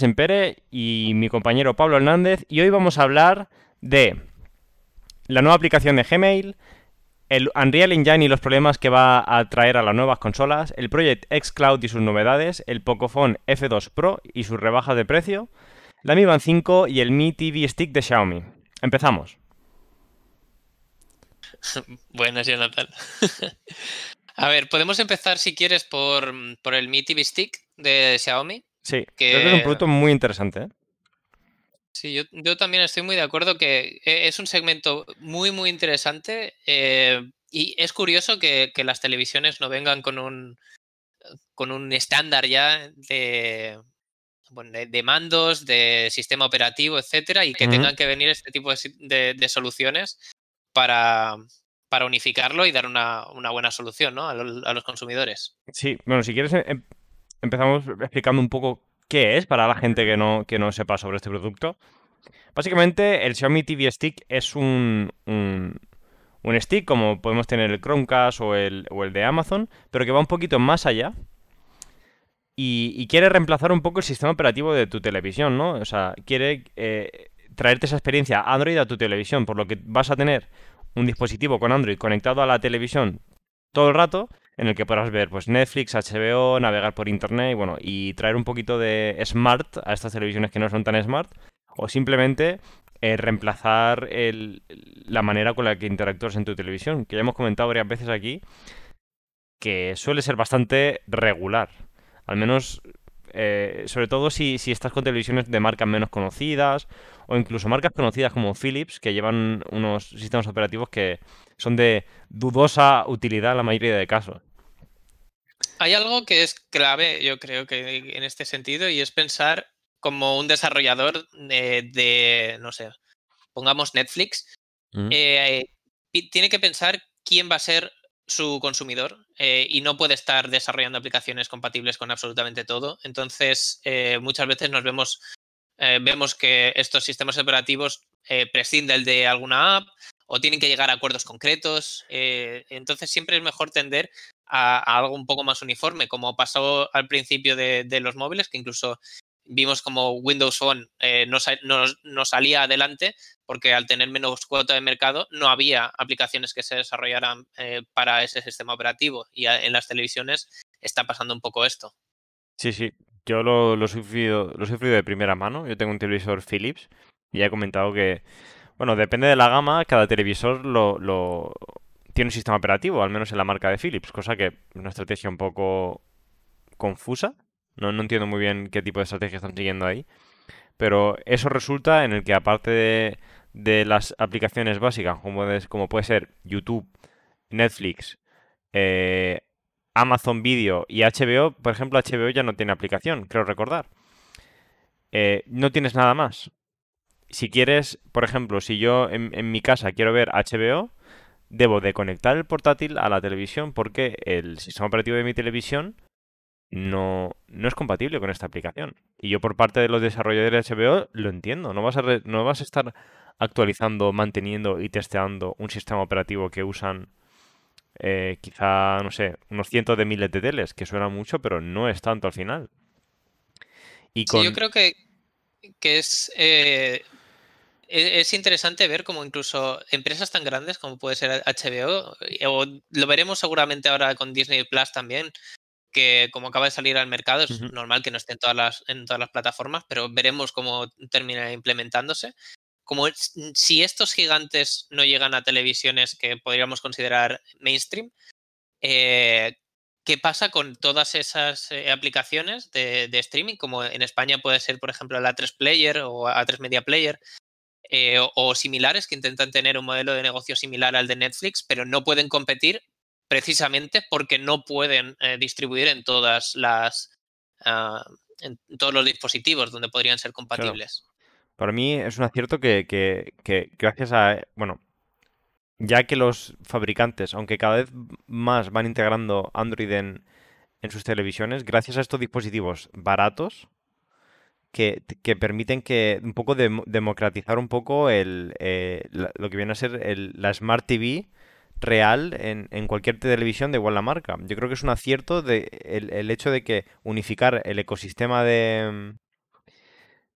Sempere y mi compañero Pablo Hernández y hoy vamos a hablar de la nueva aplicación de Gmail, el Unreal Engine y los problemas que va a traer a las nuevas consolas, el Project X Cloud y sus novedades, el Pocophone F2 Pro y sus rebajas de precio, la Mi Band 5 y el Mi TV Stick de Xiaomi. Empezamos. Buenas, Jonathan. a ver, podemos empezar si quieres por, por el Mi TV Stick de Xiaomi. Sí, creo que es un producto muy interesante. ¿eh? Sí, yo, también estoy muy de acuerdo que e, es un segmento muy, muy interesante eh, y es curioso que, las televisiones no vengan con un, con un estándar ya de, de, mandos, de sistema operativo, etcétera, y que tengan que venir este tipo de, soluciones para, para, unificarlo y dar una, buena solución ¿no? a, a, los consumidores. Sí, bueno, si quieres em, empezamos explicando un poco qué es para la gente que no, que no sepa sobre este producto. Básicamente, el Xiaomi TV Stick es un, un, stick como podemos tener el Chromecast o el, o el de Amazon, pero que va un poquito más allá y, quiere reemplazar un poco el sistema operativo de tu televisión, ¿no? O sea, quiere eh, traerte esa experiencia Android a tu televisión, por lo que vas a tener un dispositivo con Android conectado a la televisión todo el rato en el que podrás ver pues Netflix, HBO, navegar por internet y bueno, y traer un poquito de smart a estas televisiones que no son tan smart o simplemente eh, reemplazar la manera con la que interactúas en tu televisión, que ya hemos comentado varias veces aquí que suele ser bastante regular. Al menos, eh, sobre todo si, si estás con televisiones de marcas menos conocidas o incluso marcas conocidas como Philips, que llevan unos sistemas operativos que son de dudosa utilidad en la mayoría de casos. Hay algo que es clave, yo creo que en este sentido, y es pensar como un desarrollador de, no sé, pongamos Netflix, mm. eh, tiene que pensar quién va a ser su consumidor eh, y no puede estar desarrollando aplicaciones compatibles con absolutamente todo. Entonces, eh, muchas veces nos vemos, vemos que estos sistemas operativos prescinden de alguna app o tienen que llegar a acuerdos concretos. entonces, siempre es mejor tender a, algo un poco más uniforme, como pasó al principio de, los móviles, que incluso vimos como Windows Phone eh, no, salía adelante porque al tener menos cuota de mercado no había aplicaciones que se desarrollaran eh, para ese sistema operativo. Y en las televisiones está pasando un poco esto. Sí, sí, yo lo, lo, sufrido, lo he sufrido de primera mano, yo tengo un televisor Philips y he comentado que, bueno, depende de la gama, cada televisor lo, tiene un sistema operativo, al menos en la marca de Philips, cosa que es una estrategia un poco confusa. No, no entiendo muy bien qué tipo de estrategia están siguiendo ahí. Pero eso resulta en el que aparte de, las aplicaciones básicas, como, como puede ser YouTube, Netflix, eh, Amazon Video y HBO, por ejemplo, HBO ya no tiene aplicación, creo recordar. Eh, no tienes nada más. Si quieres, por ejemplo, si yo en mi casa quiero ver HBO, debo de conectar el portátil a la televisión porque el sistema operativo de mi televisión no, no es compatible con esta aplicación. Y yo por parte de los desarrolladores de HBO lo entiendo. No vas a, no vas a estar actualizando, manteniendo y testeando un sistema operativo que usan eh, quizá, no sé, unos cientos de miles de teles, que suena mucho, pero no es tanto al final. Y sí, yo creo que, que es eh, es interesante ver cómo incluso empresas tan grandes como puede ser HBO, eh, o lo veremos seguramente ahora con Disney Plus también, que como acaba de salir al mercado, es normal que no esté en todas, las, en todas las plataformas, pero veremos cómo termina implementándose. Como si estos gigantes no llegan a televisiones que podríamos considerar mainstream, eh, ¿qué pasa con todas esas eh, aplicaciones de, de, streaming? Como en España puede ser, por ejemplo, la 3 Player o A3 Media Player, eh, o, similares que intentan tener un modelo de negocio similar al de Netflix, pero no pueden competir precisamente porque no pueden eh, distribuir en todas las ah, en todos los dispositivos donde podrían ser compatibles. Para mí es un acierto que, que, gracias a bueno ya que los fabricantes, aunque cada vez más van integrando Android en, en sus televisiones, gracias a estos dispositivos baratos, que, permiten que un poco democratizar un poco el, eh, lo que viene a ser el, la Smart TV real en, en, cualquier televisión de igual la marca. Yo creo que es un acierto de, el, hecho de que unificar el ecosistema de,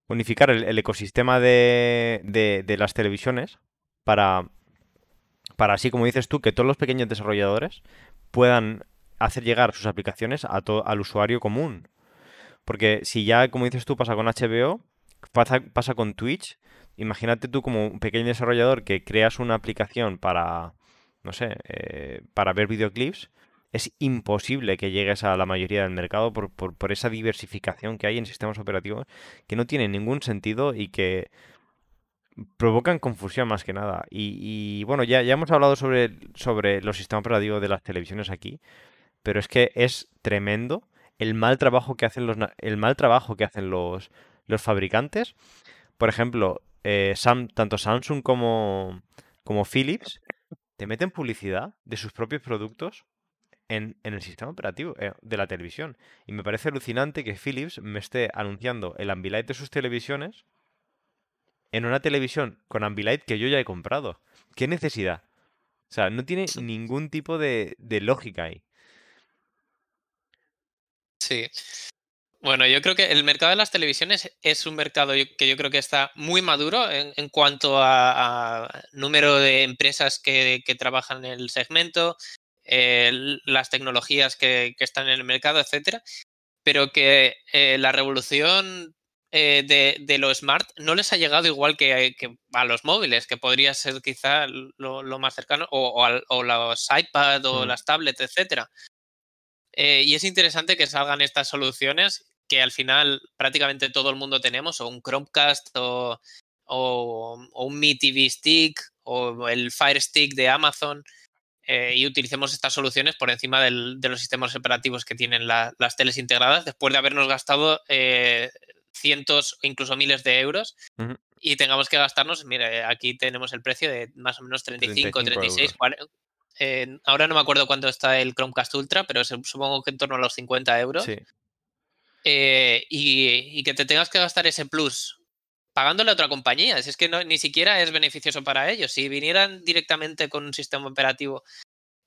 unificar el, ecosistema de, de, las televisiones para, para así, como dices tú, que todos los pequeños desarrolladores puedan hacer llegar sus aplicaciones a al usuario común. Porque si ya, como dices tú, pasa con HBO, pasa, pasa con Twitch, imagínate tú como un pequeño desarrollador que creas una aplicación para, no sé, eh, para ver videoclips, es imposible que llegues a la mayoría del mercado por, por, esa diversificación que hay en sistemas operativos que no tienen ningún sentido y que provocan confusión más que nada. Y, bueno, ya, ya hemos hablado sobre, sobre los sistemas operativos de las televisiones aquí, pero es que es tremendo el mal trabajo que hacen los, el mal trabajo que hacen los, los fabricantes. Por ejemplo, eh, tanto Samsung como, como Philips te meten publicidad de sus propios productos en, el sistema operativo eh, de la televisión. Y me parece alucinante que Philips me esté anunciando el Ambilight de sus televisiones en una televisión con Ambilight que yo ya he comprado. ¿Qué necesidad? O sea, no tiene ningún tipo de, de lógica ahí. Sí. Bueno, yo creo que el mercado de las televisiones es un mercado que yo creo que está muy maduro en, cuanto a, número de empresas que, trabajan en el segmento, las tecnologías que, están en el mercado, etcétera. Pero que eh, la revolución eh, de, lo smart no les ha llegado igual que, a los móviles, que podría ser quizá lo, más cercano, o, o, los iPad o mm. las tablets, etcétera. Eh, y es interesante que salgan estas soluciones que al final prácticamente todo el mundo tenemos, o un Chromecast o, un Mi TV Stick o el Fire Stick de Amazon, eh, y utilicemos estas soluciones por encima de los sistemas operativos que tienen las teles integradas, después de habernos gastado eh, cientos o incluso miles de euros. Y tengamos que gastarnos, mire, aquí tenemos el precio de más o menos 35, 36, 40, ahora no me acuerdo cuánto está el Chromecast Ultra, pero supongo que en torno a los 50 euros. Eh, y, que te tengas que gastar ese plus pagándole a otra compañía. es que ni siquiera es beneficioso para ellos. Si vinieran directamente con un sistema operativo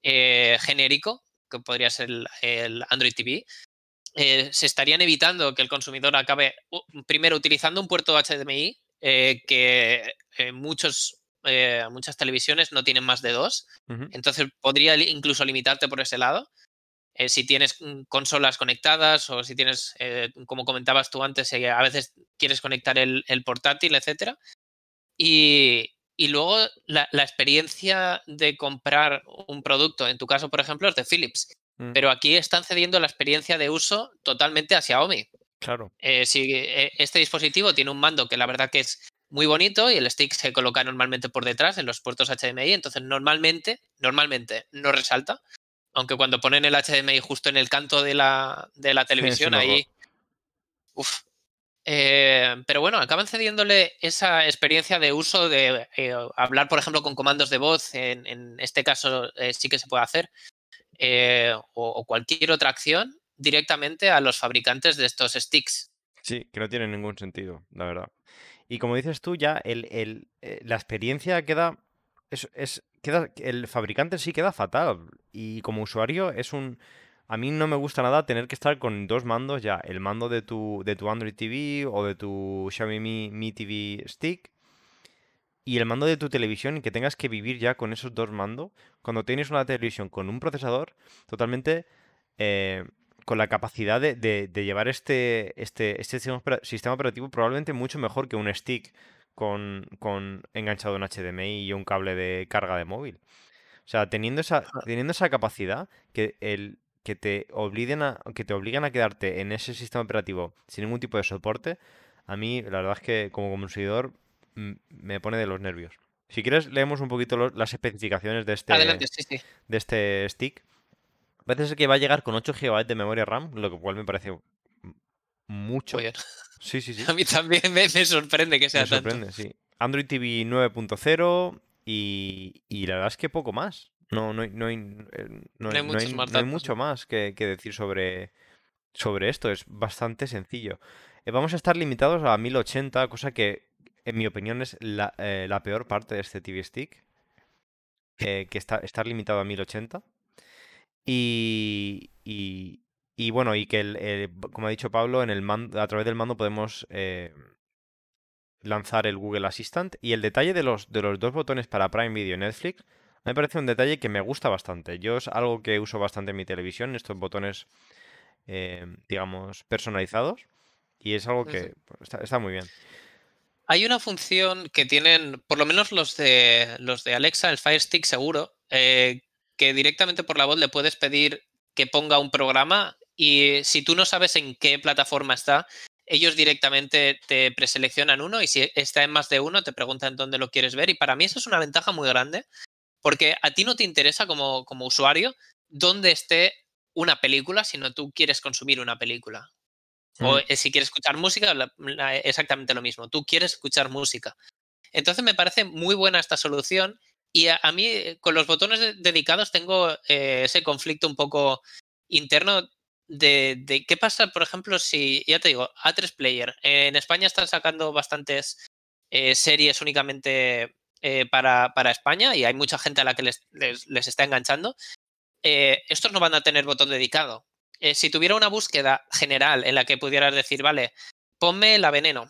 eh, genérico, que podría ser el, Android TV, eh, se estarían evitando que el consumidor acabe primero utilizando un puerto HDMI que muchos eh, muchas televisiones no tienen más de dos. Entonces podría incluso limitarte por ese lado. Eh, si tienes mm, consolas conectadas o si tienes, eh, como comentabas tú antes, a veces quieres conectar el, portátil, etc. Y, luego la, experiencia de comprar un producto, en tu caso, por ejemplo, es de Philips. Mm. Pero aquí están cediendo la experiencia de uso totalmente a Xiaomi. Claro. si este dispositivo tiene un mando que la verdad que es muy bonito y el stick se coloca normalmente por detrás en los puertos HDMI, entonces normalmente, normalmente no resalta, aunque cuando ponen el HDMI justo en el canto de la, de la televisión, ahí... Uf. Eh, pero bueno, acaban cediéndole esa experiencia de uso de eh, hablar, por ejemplo, con comandos de voz, en, este caso eh, sí que se puede hacer, o cualquier otra acción directamente a los fabricantes de estos sticks. Sí, que no tiene ningún sentido, la verdad. Y como dices tú, ya el, el, eh, la experiencia queda, es, es, queda. El fabricante sí queda fatal. Y como usuario es un. A mí no me gusta nada tener que estar con dos mandos ya. El mando de tu, de tu Android TV o de tu Xiaomi Mi, TV Stick. Y el mando de tu televisión y que tengas que vivir ya con esos dos mandos. Cuando tienes una televisión con un procesador totalmente eh, con la capacidad de, llevar este, este, este sistema operativo probablemente mucho mejor que un stick con, enganchado en HDMI y un cable de carga de móvil. O sea, teniendo esa, teniendo esa capacidad que, el, que, te obliguen a, que te obligan a quedarte en ese sistema operativo sin ningún tipo de soporte, a mí la verdad es que como consumidor me pone de los nervios. Si quieres, leemos un poquito las especificaciones de este, de este stick. Parece ser que va a llegar con 8 GB de memoria RAM, lo cual me parece mucho. Sí, sí, sí. A mí también me, sorprende que sea me sorprende, sí. Android TV 9.0 y, y, la verdad es que poco más. No, no, no, hay, no, hay, mucho más que, decir sobre, sobre esto. Es bastante sencillo. Eh, vamos a estar limitados a 1080, cosa que, en mi opinión, es la, eh, peor parte de este TV Stick. Eh, que está, estar limitado a 1080. Y, y, bueno, y que, el, como ha dicho Pablo, en el mando, a través del mando podemos eh, lanzar el Google Assistant. Y el detalle de los, de los dos botones para Prime Video y Netflix me parece un detalle que me gusta bastante. Yo es algo que uso bastante en mi televisión, estos botones, eh, digamos, personalizados. Y es algo que pues, está, muy bien. Hay una función que tienen, por lo menos los de, los de Alexa, el Fire Stick seguro, eh, que directamente por la voz le puedes pedir que ponga un programa y si tú no sabes en qué plataforma está, ellos directamente te preseleccionan uno y si está en más de uno te preguntan dónde lo quieres ver y para mí eso es una ventaja muy grande porque a ti no te interesa como, como usuario dónde esté una película, sino tú quieres consumir una película. O mm. eh, si quieres escuchar música, exactamente lo mismo. Tú quieres escuchar música. Entonces me parece muy buena esta solución y a, mí eh, con los botones dedicados tengo eh, ese conflicto un poco interno de, qué pasa, por ejemplo, si, ya te digo, A3 Player. en España están sacando bastantes series únicamente eh, para, España y hay mucha gente a la que les, está enganchando, eh, estos no van a tener botón dedicado. Eh, si tuviera una búsqueda general en la que pudieras decir, vale, ponme la veneno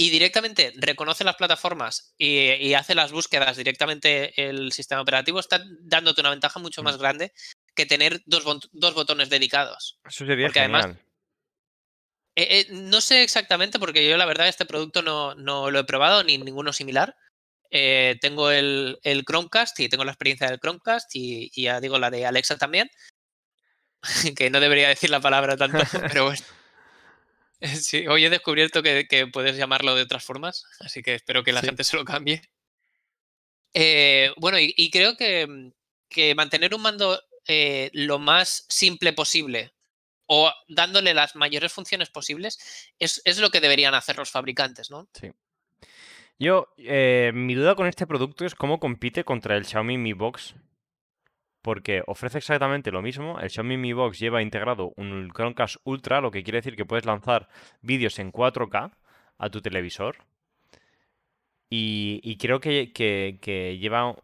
y directamente reconoce las plataformas y, hace las búsquedas directamente el sistema operativo, está dándote una ventaja mucho más mm. grande que tener dos, botones dedicados. Eso sería genial. no sé exactamente, porque yo la verdad este producto no, no, lo he probado ni ninguno similar, eh, tengo el, Chromecast y tengo la experiencia del Chromecast y, ya digo la de Alexa también, que no debería decir la palabra tanto, pero bueno. Sí, hoy he descubierto que, puedes llamarlo de otras formas, así que espero que la gente se lo cambie. Eh, bueno, y, creo que, mantener un mando eh, lo más simple posible o dándole las mayores funciones posibles es, es, lo que deberían hacer los fabricantes, ¿no? Sí. Yo, eh, mi duda con este producto es cómo compite contra el Xiaomi Mi Box. Porque ofrece exactamente lo mismo. El Xiaomi Mi Box lleva integrado un Chromecast Ultra, lo que quiere decir que puedes lanzar vídeos en 4K a tu televisor. Y, creo que, lleva.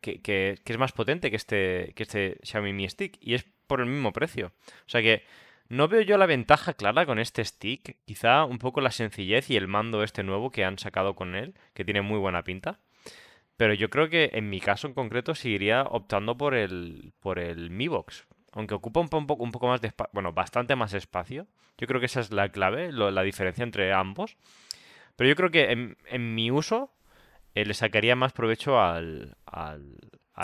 Que, es más potente que este, que este Xiaomi Mi Stick. Y es por el mismo precio. O sea que no veo yo la ventaja clara con este stick, quizá un poco la sencillez y el mando este nuevo que han sacado con él, que tiene muy buena pinta. Pero yo creo que en mi caso en concreto seguiría optando por el, por el Mi Box. Aunque ocupa un, poco, un poco más de espacio, bueno, bastante más espacio. Yo creo que esa es la clave, la diferencia entre ambos. Pero yo creo que en, mi uso eh, le sacaría más provecho al, a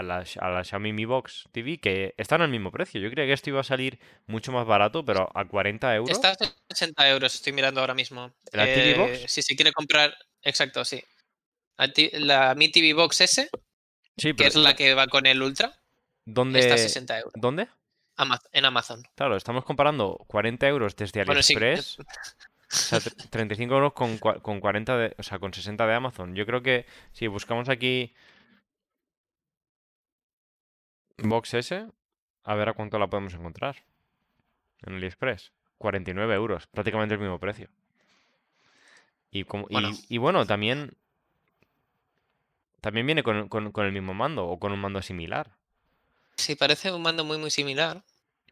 la, Xiaomi Mi Box TV, que están al mismo precio. Yo creía que esto iba a salir mucho más barato, pero a 40 euros. Está a 60 euros, estoy mirando ahora mismo. ¿La TV eh, Box? Si se quiere comprar, exacto, sí. La, Mi TV Box S, que es la que va con el Ultra, ¿dónde, está a 60 euros. ¿Dónde? en Amazon. Claro, estamos comparando 40 euros desde AliExpress. O sea, 35 euros con, con 40 de, o sea, con 60 de Amazon. Yo creo que si buscamos aquí Box S, a ver a cuánto la podemos encontrar. En AliExpress. 49 euros, prácticamente el mismo precio. Y, como, y, bueno, también. También viene con, el mismo mando o con un mando similar. Sí, parece un mando muy, muy similar.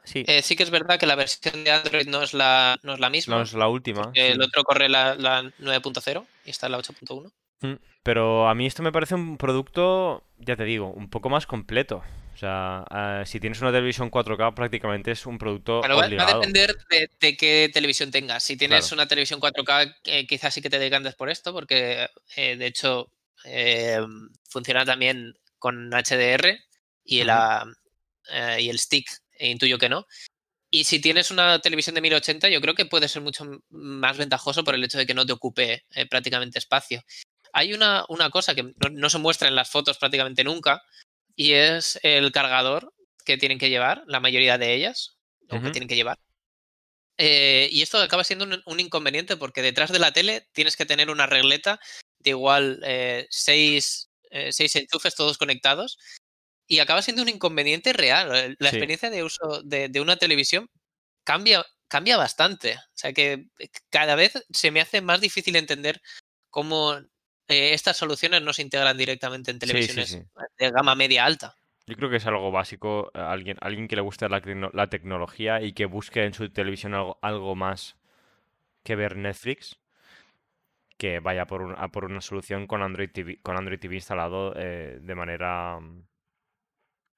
Sí. Eh, sí que es verdad que la versión de Android no es la, no es la misma. No es la última. El otro corre la, la 9.0 y está en la 8.1. Mm, pero a mí esto me parece un producto, ya te digo, un poco más completo. O sea, eh, si tienes una televisión 4K, prácticamente es un producto. Pero va, a depender de, qué televisión tengas. Si tienes una televisión 4K, eh, quizás sí que te decantes por esto, porque eh, de hecho funciona también con HDR y, la, y el stick, e intuyo que no. Y si tienes una televisión de 1080, yo creo que puede ser mucho más ventajoso por el hecho de que no te ocupe prácticamente espacio. Hay una, una cosa que no, se muestra en las fotos prácticamente nunca, y es el cargador que tienen que llevar, la mayoría de ellas, o que tienen que llevar. Eh, y esto acaba siendo un, inconveniente porque detrás de la tele tienes que tener una regleta de igual eh, seis, eh, seis, enchufes todos conectados y acaba siendo un inconveniente real. La experiencia de uso de, de, una televisión cambia, cambia bastante. O sea que cada vez se me hace más difícil entender cómo eh, estas soluciones no se integran directamente en televisiones de gama media alta. Yo creo que es algo básico. Eh, alguien, alguien que le guste la, la tecnología y que busque en su televisión algo, algo, más que ver Netflix, que vaya por a por una solución con Android TV, con Android TV instalado eh, de manera...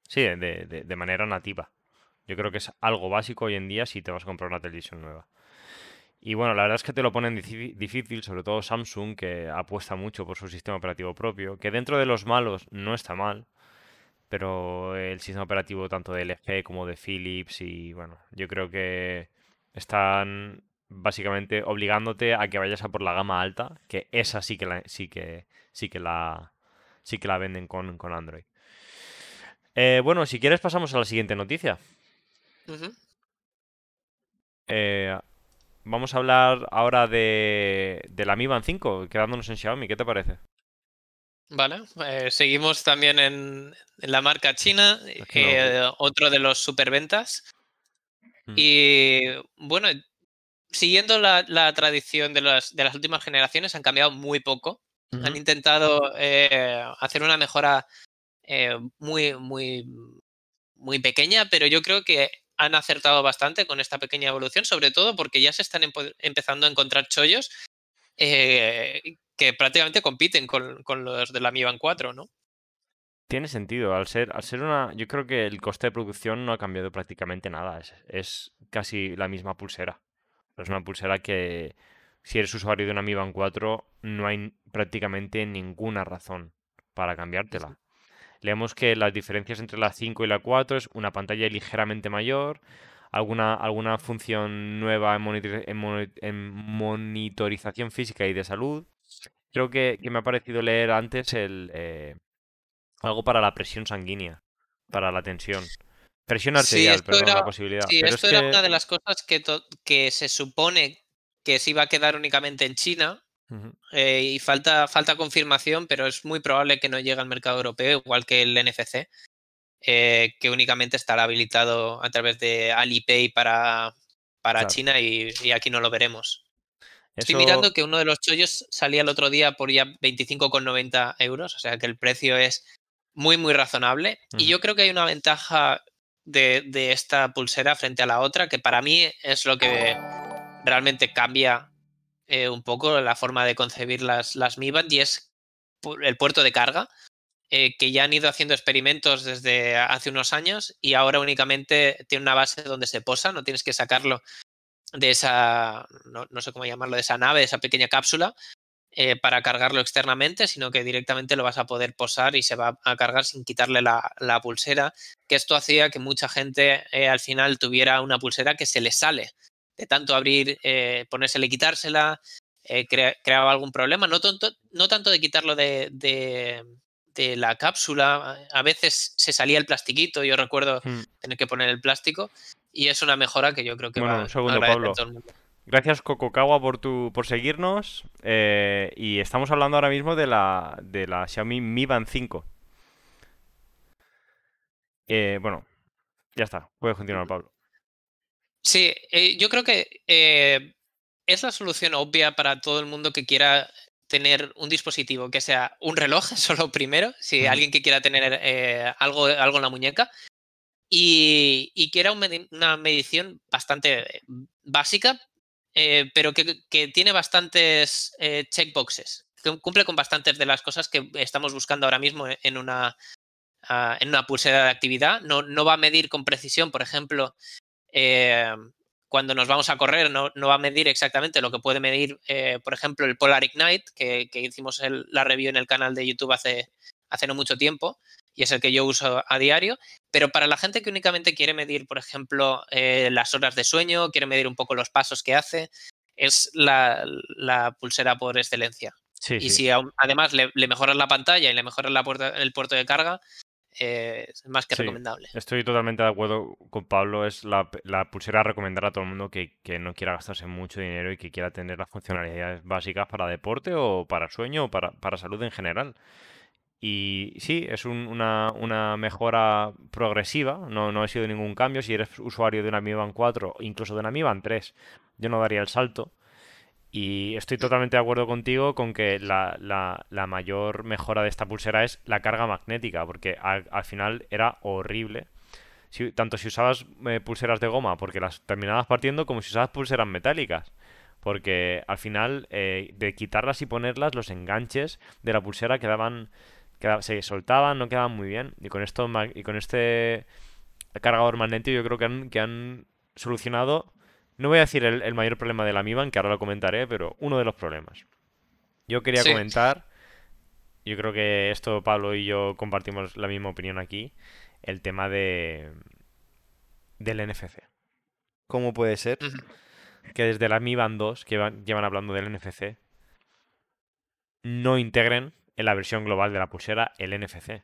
Sí, de, manera nativa. Yo creo que es algo básico hoy en día si te vas a comprar una televisión nueva. Y bueno, la verdad es que te lo ponen difícil, sobre todo Samsung, que apuesta mucho por su sistema operativo propio, que dentro de los malos no está mal, pero el sistema operativo tanto de LG como de Philips y bueno, yo creo que están básicamente obligándote a que vayas a por la gama alta, que esa sí que la, sí que, sí que la, sí que la venden con, Android. Eh, bueno, si quieres pasamos a la siguiente noticia. Eh, vamos a hablar ahora de, de la Mi Band 5, quedándonos en Xiaomi. ¿Qué te parece? Vale, eh, seguimos también en, la marca china, otro de los superventas. Mm. Y bueno, siguiendo la, tradición de las, de las, últimas generaciones, han cambiado muy poco. Han intentado eh, hacer una mejora eh, muy, muy, muy pequeña, pero yo creo que han acertado bastante con esta pequeña evolución, sobre todo porque ya se están empezando a encontrar chollos eh, que prácticamente compiten con, los de la Mi Band 4, ¿no? Tiene sentido. Al ser, al ser una. Yo creo que el coste de producción no ha cambiado prácticamente nada. Es, casi la misma pulsera. Es una pulsera que, si eres usuario de una Mi Band 4, no hay prácticamente ninguna razón para cambiártela. Leemos que las diferencias entre la 5 y la 4 es una pantalla ligeramente mayor, alguna, alguna función nueva en, monitorización física y de salud. Creo que, me ha parecido leer antes el, eh, algo para la presión sanguínea, para la tensión. Presión arterial, pero perdón, la posibilidad. Sí, esto era una de las cosas que, que se supone que se iba a quedar únicamente en China. Eh, y falta, falta confirmación, pero es muy probable que no llegue al mercado europeo, igual que el NFC. Eh, que únicamente estará habilitado a través de Alipay para, para China y, aquí no lo veremos. Estoy mirando que uno de los chollos salía el otro día por ya 25,90 euros, o sea que el precio es muy, muy razonable. Y yo creo que hay una ventaja de, esta pulsera frente a la otra, que para mí es lo que realmente cambia eh, un poco la forma de concebir las, las Mi Band y es el puerto de carga. Eh, que ya han ido haciendo experimentos desde hace unos años y ahora únicamente tiene una base donde se posa, no tienes que sacarlo de esa, no, sé cómo llamarlo, de esa nave, de esa pequeña cápsula, eh, para cargarlo externamente, sino que directamente lo vas a poder posar y se va a cargar sin quitarle la, pulsera, que esto hacía que mucha gente eh, al final tuviera una pulsera que se le sale de tanto abrir, ponérsela y quitársela, creaba algún problema, no, no tanto de quitarlo de, de la cápsula. A veces se salía el plastiquito, yo recuerdo hmm. tener que poner el plástico. Y es una mejora que yo creo que va un segundo, Pablo. Gracias Cocokawa por tu por seguirnos eh, y estamos hablando ahora mismo de la de la Xiaomi Mi Band 5. Eh, bueno, ya está. Puedes continuar, Pablo. Sí, eh, yo creo que es la solución obvia para todo el mundo que quiera tener un dispositivo que sea un reloj, solo primero, si alguien que quiera tener algo, algo en la muñeca, y, y quiera una medición bastante básica, eh, pero que, tiene bastantes eh, checkboxes, que cumple con bastantes de las cosas que estamos buscando ahora mismo en una, ah, en una pulsera de actividad. No, no va a medir con precisión, por ejemplo, cuando nos vamos a correr no, va a medir exactamente lo que puede medir, eh, por ejemplo, el Polar Ignite, que, hicimos la review en el canal de YouTube hace, hace no mucho tiempo, y es el que yo uso a diario. Pero para la gente que únicamente quiere medir, por ejemplo, eh, las horas de sueño, quiere medir un poco los pasos que hace, es la, pulsera por excelencia. y si además le, mejoras la pantalla y le mejoras la el puerto de carga, es más que recomendable. Estoy totalmente de acuerdo con Pablo. Es la, pulsera a recomendar a todo el mundo que, no quiera gastarse mucho dinero y que quiera tener las funcionalidades básicas para deporte o para sueño o para, salud en general. Y sí, es una, mejora progresiva, no, no ha sido ningún cambio. Si eres usuario de una Mi Band 4, incluso de una Mi Band 3, yo no daría el salto. Y estoy totalmente de acuerdo contigo con que la, la, mayor mejora de esta pulsera es la carga magnética, porque al, final era horrible. tanto si usabas eh, pulseras de goma, porque las terminabas partiendo, como si usabas pulseras metálicas. Porque al final, eh, de quitarlas y ponerlas, los enganches de la pulsera quedaban, se soltaban, no quedaban muy bien. Y con esto y con este cargador magnético yo creo que han, que han solucionado, no voy a decir el, mayor problema de la Mi Band, que ahora lo comentaré, pero uno de los problemas. Yo quería comentar, yo creo que esto Pablo y yo compartimos la misma opinión aquí, el tema de del NFC. ¿Cómo puede ser que desde la Mi Band 2, que llevan hablando del NFC, no integren en la versión global de la pulsera el NFC?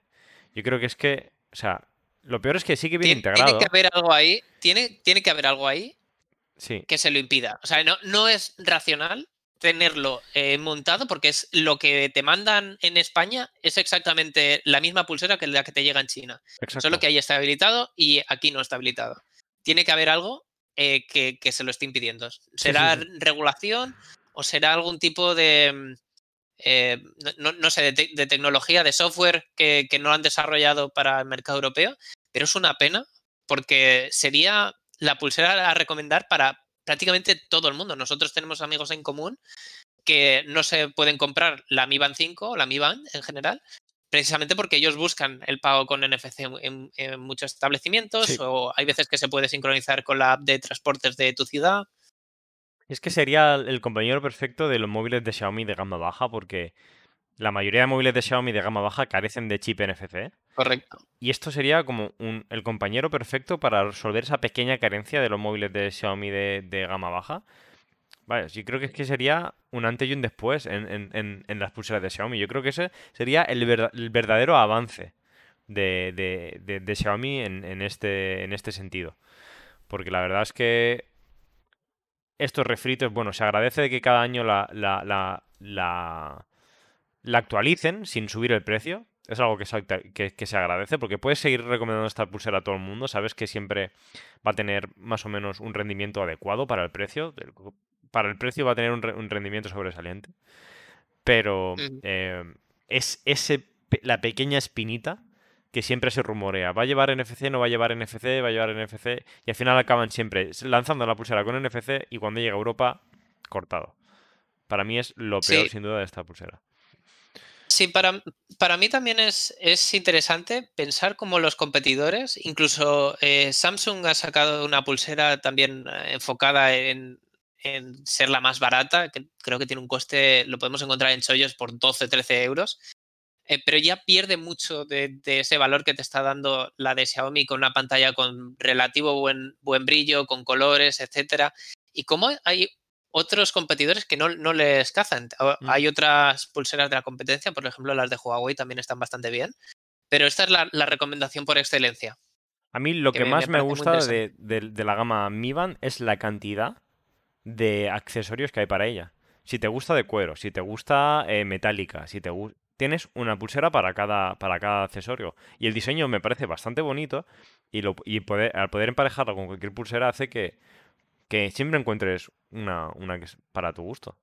Yo creo que es que, o sea, lo peor es que sí que viene integrado. Tiene que haber algo ahí, tiene, tiene que haber algo ahí que se lo impida. O sea, no, no es racional tenerlo eh, montado porque es lo que te mandan en España es exactamente la misma pulsera que la que te llega en China. Solo que ahí está habilitado y aquí no está habilitado. Tiene que haber algo eh, que, se lo esté impidiendo. ¿Será regulación o será algún tipo de, mm, eh, no, sé, de, tecnología, de software que, que no han desarrollado para el mercado europeo? Pero es una pena porque sería la pulsera a recomendar para prácticamente todo el mundo. Nosotros tenemos amigos en común que no se pueden comprar la Mi Band 5 o la Mi Band en general, precisamente porque ellos buscan el pago con NFC en, muchos establecimientos o hay veces que se puede sincronizar con la app de transportes de tu ciudad. Es que sería el compañero perfecto de los móviles de Xiaomi de gama baja porque la mayoría de móviles de Xiaomi de gama baja carecen de chip NFC. Correcto. Y esto sería como un, el compañero perfecto para resolver esa pequeña carencia de los móviles de Xiaomi de, gama baja. Vale, yo creo que es que sería un antes y un después en, las pulseras de Xiaomi. Yo creo que ese sería el, verdadero avance de, de, Xiaomi en, este, en este sentido. Porque la verdad es que estos refritos, bueno, se agradece de que cada año la, la, la la actualicen sin subir el precio. Es algo que se, que, se, agradece porque puedes seguir recomendando esta pulsera a todo el mundo. Sabes que siempre va a tener más o menos un rendimiento adecuado para el precio. Para el precio va a tener un, rendimiento sobresaliente. Pero eh, es ese, la pequeña espinita que siempre se rumorea. ¿Va a llevar NFC? ¿No va a llevar NFC? ¿Va a llevar NFC? Y al final acaban siempre lanzando la pulsera con NFC y cuando llega a Europa, cortado. Para mí es lo peor, sin duda, de esta pulsera. Sí, para, para mí también es, es, interesante pensar cómo los competidores, incluso eh, Samsung ha sacado una pulsera también eh, enfocada en, ser la más barata, que creo que tiene un coste, lo podemos encontrar en chollos por 12, 13 euros, eh, pero ya pierde mucho de, ese valor que te está dando la de Xiaomi con una pantalla con relativo buen, buen brillo, con colores, etcétera. Y cómo hay otros competidores que no, les cazan. Mm. Hay otras pulseras de la competencia, por ejemplo, las de Huawei también están bastante bien, pero esta es la, recomendación por excelencia. A mí lo que, más me, gusta de, la gama Mi Band es la cantidad de accesorios que hay para ella. Si te gusta de cuero, si te gusta eh, metálica, si te tienes una pulsera para cada, para cada accesorio. Y el diseño me parece bastante bonito y, lo, y poder, al poder emparejarlo con cualquier pulsera hace que que siempre encuentres una, una que es para tu gusto.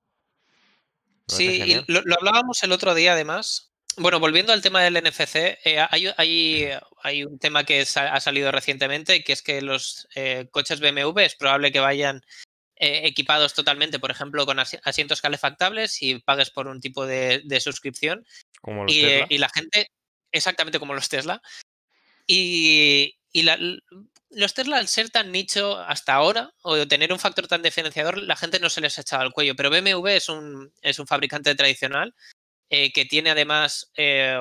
Sí, lo, hablábamos el otro día además. Bueno, volviendo al tema del NFC, eh, hay, hay, un tema que ha salido recientemente, que es que los eh, coches BMW es probable que vayan eh, equipados totalmente, por ejemplo, con asientos calefactables y pagues por un tipo de, suscripción. Como los y, Tesla. y la gente, exactamente como los Tesla. Y, y la, los Tesla, al ser tan nicho hasta ahora, o tener un factor tan diferenciador, la gente no se les ha echado al cuello. Pero BMW es un, es un fabricante tradicional eh, que tiene además eh,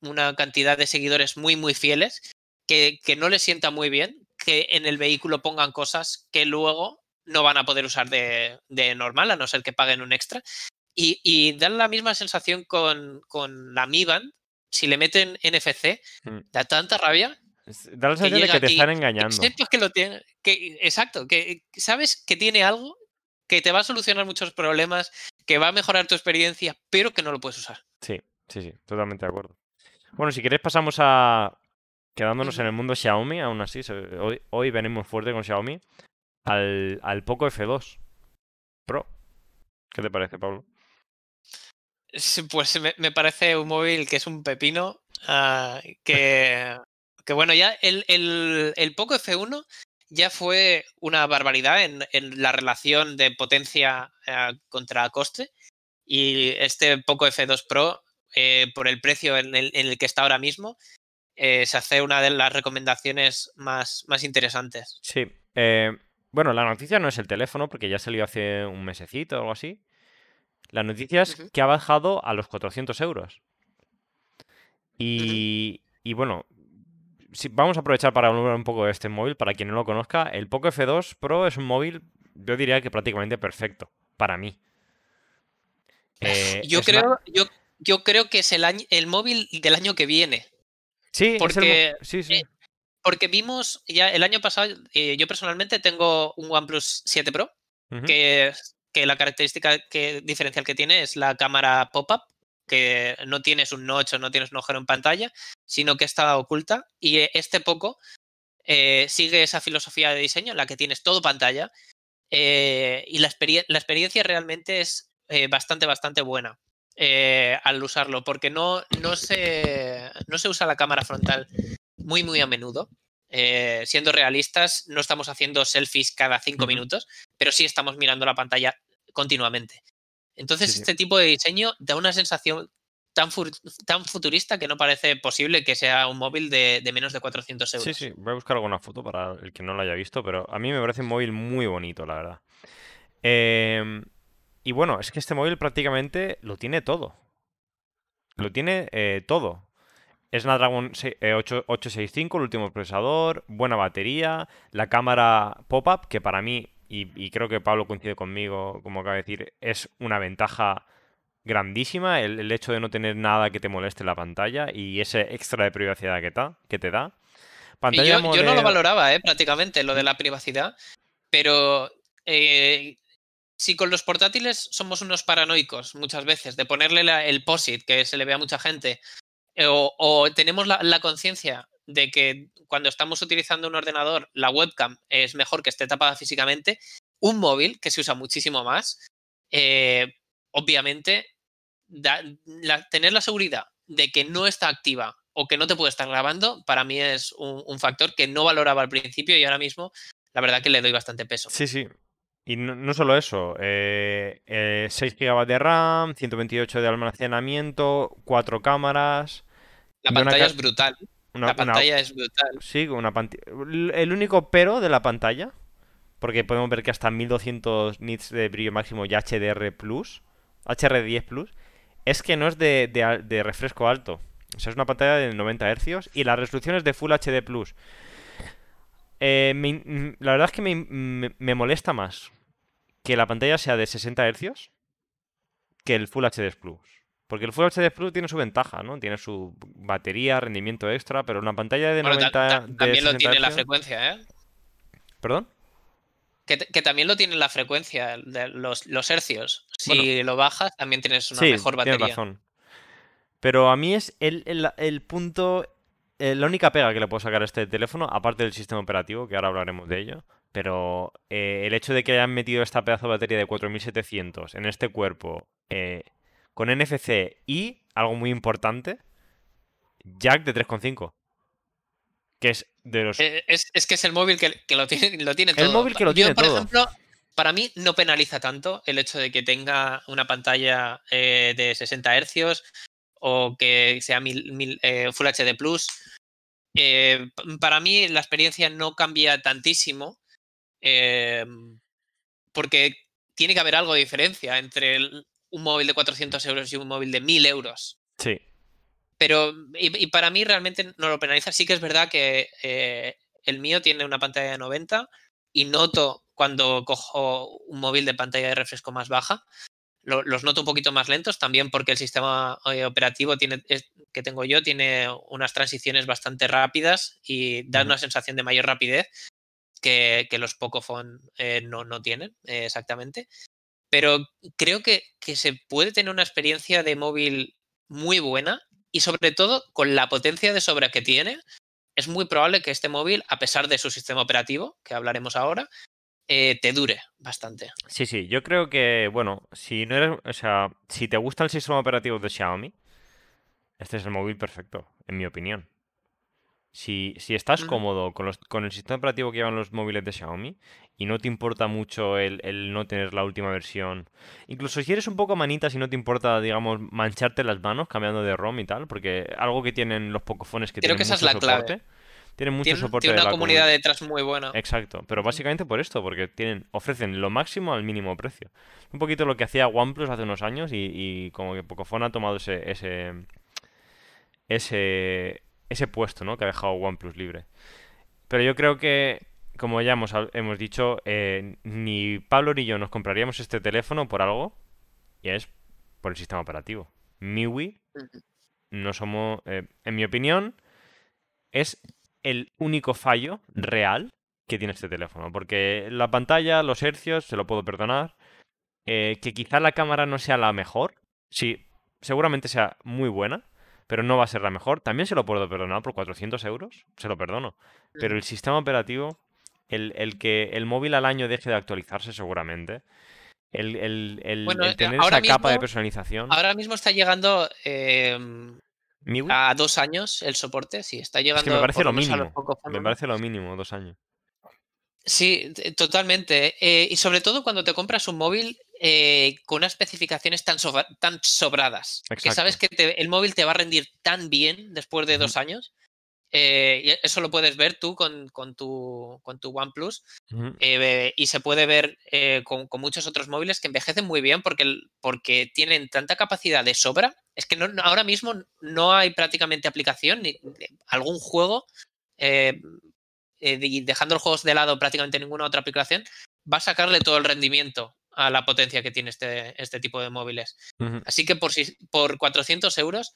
una cantidad de seguidores muy, muy fieles, que, que no les sienta muy bien que en el vehículo pongan cosas que luego no van a poder usar de, de normal, a no ser que paguen un extra. Y, y dan la misma sensación con, con la Mi Band. Si le meten NFC, mm. da tanta rabia Da la sensación de que te están engañando. que lo tiene, que, exacto, que sabes que tiene algo que te va a solucionar muchos problemas, que va a mejorar tu experiencia, pero que no lo puedes usar. Sí, sí, sí, totalmente de acuerdo. Bueno, si queréis pasamos a, quedándonos en el mundo Xiaomi, aún así, hoy, hoy venimos fuerte con Xiaomi, al, al Poco F2 Pro. ¿Qué te parece, Pablo? Pues me, parece un móvil que es un pepino, ah, que que bueno, ya el, el, Poco F1 ya fue una barbaridad en, la relación de potencia eh, contra coste. Y este Poco F2 Pro, eh, por el precio en el, que está ahora mismo, eh, se hace una de las recomendaciones más, más interesantes. Sí. Bueno, la noticia no es el teléfono, porque ya salió hace un mesecito o algo así. La noticia es que ha bajado a los 400 euros. Y, y bueno, vamos a aprovechar para hablar un poco de este móvil. Para quien no lo conozca, el Poco F2 Pro es un móvil, yo diría que prácticamente perfecto, para mí. Eh, yo, creo, yo, yo, creo que es el, año, el móvil del año que viene. Sí, porque, sí, sí. Eh, porque vimos ya el año pasado, eh, yo personalmente tengo un OnePlus 7 Pro, que, que la característica que, diferencial que tiene es la cámara pop-up que no tienes un notch o no tienes un agujero en pantalla, sino que está oculta. Y eh, este poco eh, sigue esa filosofía de diseño en la que tienes todo pantalla eh, y la, la, experiencia realmente es bastante, bastante buena al usarlo, porque no, no, se, no se usa la cámara frontal muy, muy a menudo. siendo realistas, no estamos haciendo selfies cada cinco minutos, pero sí estamos mirando la pantalla continuamente. Entonces, este tipo de diseño da una sensación tan, tan futurista que no parece posible que sea un móvil de, menos de 400 euros. Sí, sí, voy a buscar alguna foto para el que no lo haya visto, pero a mí me parece un móvil muy bonito, la verdad. Em, y bueno, es que este móvil prácticamente lo tiene todo. Lo tiene eh, todo. Snapdragon 865, eh, el último procesador, buena batería, la cámara pop-up, que para mí y, creo que Pablo coincide conmigo, como acaba de decir, es una ventaja grandísima el, hecho de no tener nada que te moleste en la pantalla y ese extra de privacidad que, que te da. Pantalla yo, no lo valoraba, eh, prácticamente, lo de la privacidad, pero eh, si con los portátiles somos unos paranoicos muchas veces de ponerle el POSIT, que se le ve a mucha gente, o, tenemos la conciencia de que cuando estamos utilizando un ordenador, la webcam es mejor que esté tapada físicamente. Un móvil, que se usa muchísimo más, eh, obviamente, tener la seguridad de que no está activa o que no te puede estar grabando, para mí es un, factor que no valoraba al principio y ahora mismo, la verdad que le doy bastante peso. Sí, sí. Y no, solo eso, 6 eh, eh, GB de RAM, 128 de almacenamiento, 4 cámaras. La pantalla es brutal la pantalla es brutal. Sí, una. El único pero de la pantalla, porque podemos ver que hasta 1200 nits de brillo máximo y HDR Plus, HDR10 Plus, es que no es de, refresco alto. O sea, es una pantalla de 90 Hz y la resolución es de Full HD Plus. Eh, la verdad es que me, molesta más que la pantalla sea de 60 Hz que el Full HD Plus. Porque el Full HD Plus tiene su ventaja, ¿no? Tiene su batería, rendimiento extra, pero una pantalla de 90 También lo tiene la frecuencia, ¿eh? ¿Perdón? Que, también lo tiene la frecuencia, de los, los hercios. Si lo bajas, también tienes una mejor batería. Tienes razón. Pero a mí es el, punto. Eh, la única pega que le puedo sacar a este teléfono, aparte del sistema operativo, que ahora hablaremos de ello. Pero eh, el hecho de que hayan metido esta pedazo de batería de 4700 en este cuerpo. Eh, con NFC y, algo muy importante, jack de 3.5. Que es de los... Eh, es, que es el móvil que, lo, tiene, lo tiene todo. El móvil que lo tiene por ejemplo, para mí no penaliza tanto el hecho de que tenga una pantalla eh, de 60 Hz o que sea mil, eh, Full HD Plus. para mí la experiencia no cambia tantísimo porque tiene que haber algo de diferencia entre el, un móvil de 400 euros y un móvil de 1000 euros. Sí. Pero, y, para mí realmente no lo penaliza. Sí que es verdad que eh, el mío tiene una pantalla de 90 y noto cuando cojo un móvil de pantalla de refresco más baja, los noto un poquito más lentos también porque el sistema eh, operativo tiene, que tengo yo tiene unas transiciones bastante rápidas y da una sensación de mayor rapidez que, los Pocophone eh, no, no, tienen exactamente pero creo que, se puede tener una experiencia de móvil muy buena y sobre todo con la potencia de sobra que tiene, es muy probable que este móvil, a pesar de su sistema operativo, que hablaremos ahora, eh, te dure bastante. Sí, sí, yo creo que, bueno, si no eres, o sea, si te gusta el sistema operativo de Xiaomi, este es el móvil perfecto, en mi opinión. Si, si estás cómodo con, los, con el sistema operativo que llevan los móviles de Xiaomi y no te importa mucho el, el, no tener la última versión, incluso si eres un poco manita, si no te importa, digamos, mancharte las manos cambiando de ROM y tal, porque algo que tienen los pocofones que Creo tienen que esa es la clave. Tienen mucho soporte tiene una comunidad, detrás muy buena. Exacto, pero básicamente por esto, porque tienen ofrecen lo máximo al mínimo precio. Un poquito lo que hacía OnePlus hace unos años y, como que Pocophone ha tomado ese, ese ese ese puesto, ¿no? Que ha dejado OnePlus libre. Pero yo creo que, como ya hemos, hemos dicho, eh, ni Pablo ni yo nos compraríamos este teléfono por algo y es por el sistema operativo. MIUI no somos, eh, en mi opinión, es el único fallo real que tiene este teléfono. Porque la pantalla, los hercios, se lo puedo perdonar. Eh, que quizá la cámara no sea la mejor. Sí, seguramente sea muy buena, pero no va a ser la mejor. También se lo puedo perdonar por 400 euros, se lo perdono. Pero el sistema operativo, el, que el móvil al año deje de actualizarse seguramente, el, el, tener esa capa de personalización. Ahora mismo está llegando em, a dos años el soporte, sí, está llegando. me parece lo mínimo. Me parece lo mínimo, dos años. Sí, totalmente. Eh, y sobre todo cuando te compras un móvil eh, con unas especificaciones tan, tan sobradas. Que sabes que el móvil te va a rendir tan bien después de dos años. Eh, y eso lo puedes ver tú con, tu, con tu OnePlus. y se puede ver con, muchos otros móviles que envejecen muy bien porque, porque tienen tanta capacidad de sobra. Es que ahora mismo no hay prácticamente aplicación ni algún juego eh, dejando los juegos de lado prácticamente ninguna otra aplicación, va a sacarle todo el rendimiento a la potencia que tiene este, este tipo de móviles. Así que por, por 400 euros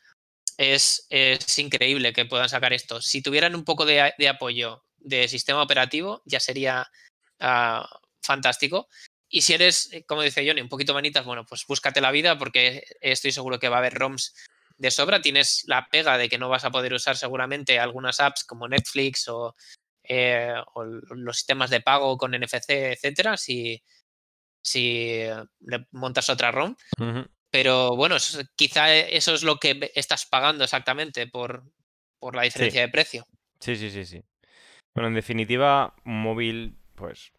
es, es, increíble que puedan sacar esto. Si tuvieran un poco de, apoyo de sistema operativo, ya sería ah, fantástico. Y si eres, eh, como dice Johnny, un poquito manitas, bueno, pues búscate la vida porque estoy seguro que va a haber ROMs de sobra. Tienes la pega de que no vas a poder usar seguramente algunas apps como Netflix o eh, o los sistemas de pago con NFC, etcétera, si, si le montas otra ROM. Pero bueno, quizá eso es lo que estás pagando exactamente por, por la diferencia de precio. Sí, sí, sí, sí. Bueno, en definitiva, un móvil, pues,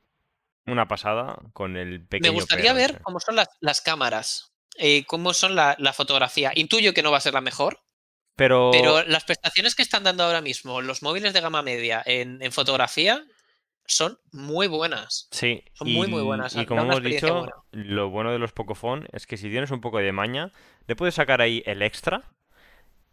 una pasada con el pequeño. Me gustaría ver cómo son las, cámaras, y cómo son la, la, fotografía. Intuyo que no va a ser la mejor, pero... las prestaciones que están dando ahora mismo los móviles de gama media en, fotografía son muy buenas. Sí. Son muy, muy buenas. Y como hemos dicho, lo bueno de los Pocophone es que si tienes un poco de maña, le puedes sacar ahí el extra.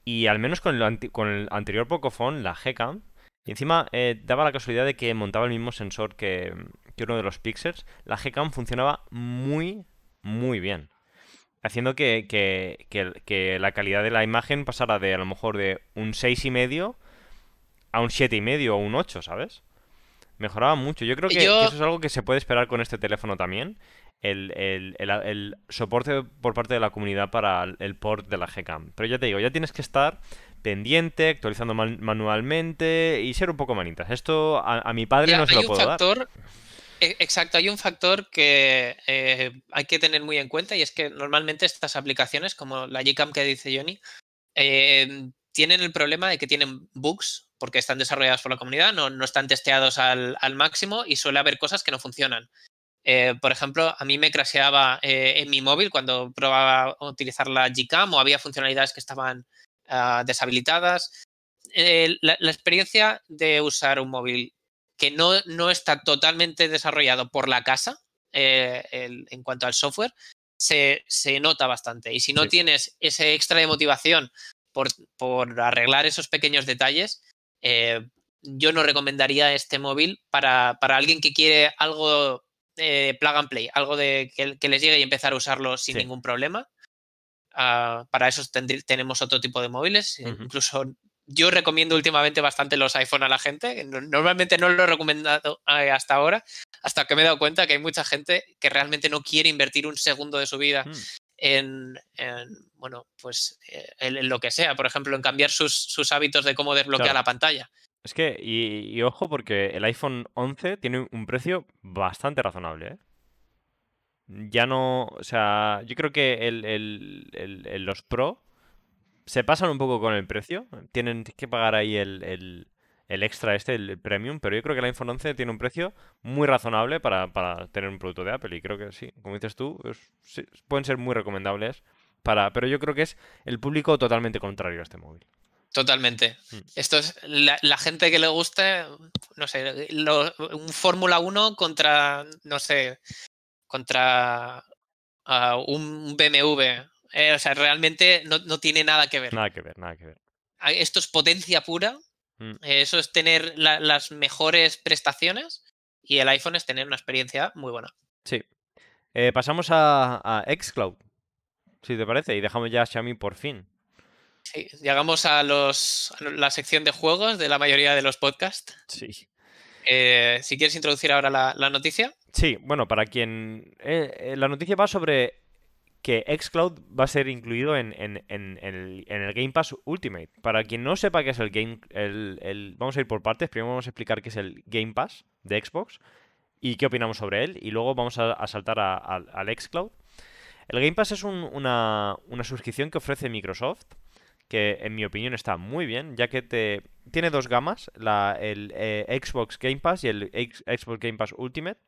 Y al menos con el, con el anterior Pocophone, la Gcam, y encima eh, daba la casualidad de que montaba el mismo sensor que, que uno de los Pixels, la Gcam funcionaba muy, muy bien haciendo que, que, la calidad de la imagen pasara de a lo mejor de un 6,5 a un 7,5 o un 8, ¿sabes? Mejoraba mucho. Yo creo que, eso es algo que se puede esperar con este teléfono también. El, soporte por parte de la comunidad para el port de la Gcam. Pero ya te digo, ya tienes que estar pendiente, actualizando manualmente y ser un poco manitas. Esto a, mi padre no se lo puedo dar. E, exacto, hay un factor que eh, hay que tener muy en cuenta y es que normalmente estas aplicaciones, como la Gcam que dice Johnny, em, tienen el problema de que tienen bugs porque están desarrolladas por la comunidad, no, no están testeados al, máximo y suele haber cosas que no funcionan. Eh, por ejemplo, a mí me craseaba eh, en mi móvil cuando probaba utilizar la Gcam o había funcionalidades que estaban ah, deshabilitadas. la, experiencia de usar un móvil que no, no está totalmente desarrollado por la casa eh, en cuanto al software, se, nota bastante. Y si no tienes ese extra de motivación por, arreglar esos pequeños detalles, eh, yo no recomendaría este móvil para, alguien que quiere algo eh, plug and play, algo de que, les llegue y empezar a usarlo sin ningún problema. Ah, para eso tenemos otro tipo de móviles, incluso yo recomiendo últimamente bastante los iPhone a la gente. Normalmente no lo he recomendado eh, hasta ahora, hasta que me he dado cuenta que hay mucha gente que realmente no quiere invertir un segundo de su vida hmm. en, bueno, pues eh, en, lo que sea. Por ejemplo, en cambiar sus, hábitos de cómo desbloquear la pantalla. Es que, y, ojo, porque el iPhone 11 tiene un precio bastante razonable, ¿eh? Ya no, o sea, yo creo que el, los Pro se pasan un poco con el precio. Tienen que pagar ahí el, el extra este, el premium, pero yo creo que el iPhone 11 tiene un precio muy razonable para, tener un producto de Apple y creo que sí, como dices tú, pueden ser muy recomendables para, pero yo creo que es el público totalmente contrario a este móvil. Totalmente. Mm. Esto es la, gente que le guste, no sé, un Fórmula 1 contra, no sé, contra ah, un BMW. Eh, o sea, realmente no, no, tiene nada que ver. Nada que ver, nada que ver. Esto es potencia pura Mm. Eso es tener las mejores prestaciones y el iPhone es tener una experiencia muy buena. Sí. Eh, pasamos a, a, Xcloud, si te parece, y dejamos ya a Xiaomi por fin. Sí, llegamos a, los, la sección de juegos de la mayoría de los podcasts. Sí. Eh, si quieres introducir ahora la, noticia. Sí, bueno, para quien... Eh, la noticia va sobre que xCloud va a ser incluido en, el, Game Pass Ultimate. Para quien no sepa qué es el Game... El, vamos a ir por partes. Primero vamos a explicar qué es el Game Pass de Xbox y qué opinamos sobre él. Y luego vamos a, saltar al xCloud. El Game Pass es una, suscripción que ofrece Microsoft que en mi opinión está muy bien, ya que te tiene dos gamas, la, el eh, Xbox Game Pass y el Xbox Game Pass Ultimate.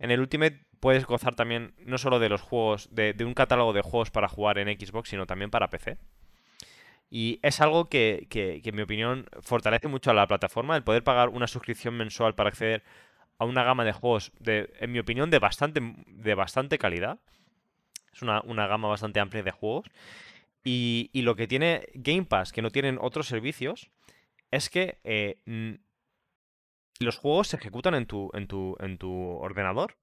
En el Ultimate puedes gozar también no solo de los juegos, de, un catálogo de juegos para jugar en Xbox, sino también para PC. Y es algo que, en mi opinión, fortalece mucho a la plataforma, el poder pagar una suscripción mensual para acceder a una gama de juegos, de, en mi opinión, de bastante, de bastante calidad. Es una, gama bastante amplia de juegos. Y, lo que tiene Game Pass, que no tienen otros servicios, es que eh, los juegos se ejecutan en tu, en tu, en tu ordenador.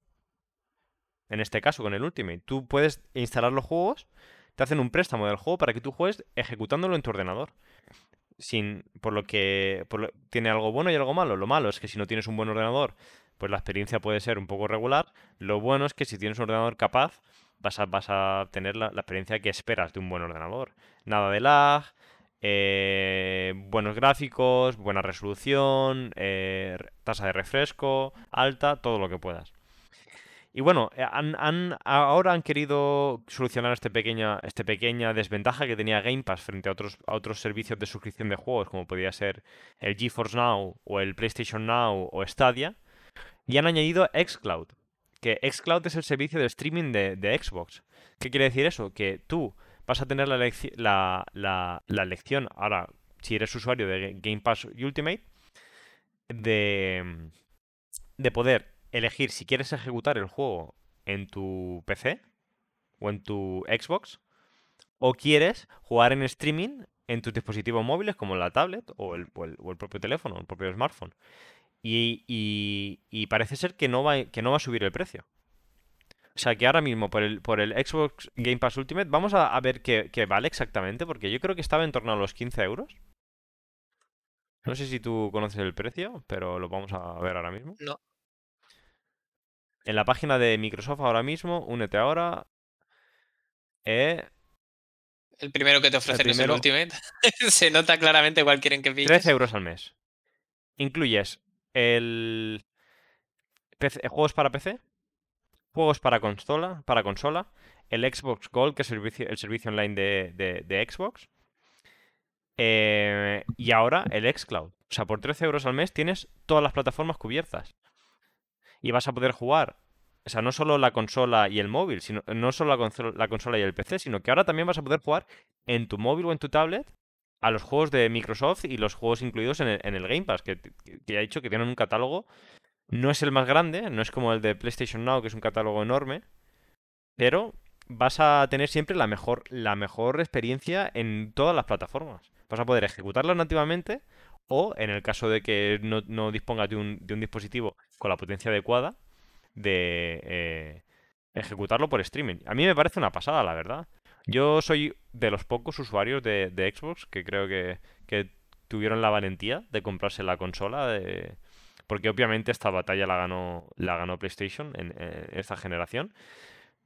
En este caso, con el Ultimate. Tú puedes instalar los juegos, te hacen un préstamo del juego para que tú juegues ejecutándolo en tu ordenador. Sin, por lo que tiene algo bueno y algo malo. Lo malo es que si no tienes un buen ordenador, pues la experiencia puede ser un poco regular. Lo bueno es que si tienes un ordenador capaz, vas a, vas a tener la, la experiencia que esperas de un buen ordenador. Nada de lag, eh, buenos gráficos, buena resolución, eh, tasa de refresco alta, todo lo que puedas. Y bueno, eh, ahora han querido solucionar este pequeña, esta pequeña desventaja que tenía Game Pass frente a otros, a otros servicios de suscripción de juegos, como podría ser el GeForce Now o el PlayStation Now o Stadia, y han añadido xCloud, que xCloud es el servicio de streaming de, de Xbox. ¿Qué quiere decir eso? Que tú vas a tener la, la, la, lección, ahora, si eres usuario de Game Pass Ultimate, de, de poder elegir si quieres ejecutar el juego en tu PC o en tu Xbox, o quieres jugar en streaming en tus dispositivos móviles como la tablet o el, o el, propio teléfono, el propio smartphone. Y, y, y, parece ser que no, va, que no va a subir el precio. O sea que ahora mismo por el, por el Xbox Game Pass Ultimate vamos a, ver qué, vale exactamente, porque yo creo que estaba en torno a los 15 euros. No sé si tú conoces el precio, pero lo vamos a ver ahora mismo. No. En la página de Microsoft ahora mismo, únete ahora. Eh, el primero que te ofrecen es el Ultimate. Se nota claramente cuál quieren que pilles. 13 euros al mes. Incluyes el juegos para PC, juegos para consola, para consola, el Xbox Gold, que es el servicio, el online de, Xbox, eh, y ahora el Xcloud. O sea, por 13 euros al mes tienes todas las plataformas cubiertas. Y vas a poder jugar, o sea, no solo la consola y el móvil, sino, no solo la consola, y el PC, sino que ahora también vas a poder jugar en tu móvil o en tu tablet a los juegos de Microsoft y los juegos incluidos en el, Game Pass, que, que, ha dicho que tienen un catálogo no es el más grande, no es como el de PlayStation Now, que es un catálogo enorme, pero vas a tener siempre la mejor, la mejor experiencia en todas las plataformas. Vas a poder ejecutarlo nativamente o, en el caso de que no, no dispongas de un, de un, dispositivo con la potencia adecuada, de eh, ejecutarlo por streaming. A mí me parece una pasada, la verdad. Yo soy de los pocos usuarios de, de Xbox que creo que, que, tuvieron la valentía de comprarse la consola de, porque obviamente esta batalla la ganó, la ganó PlayStation en, esta generación.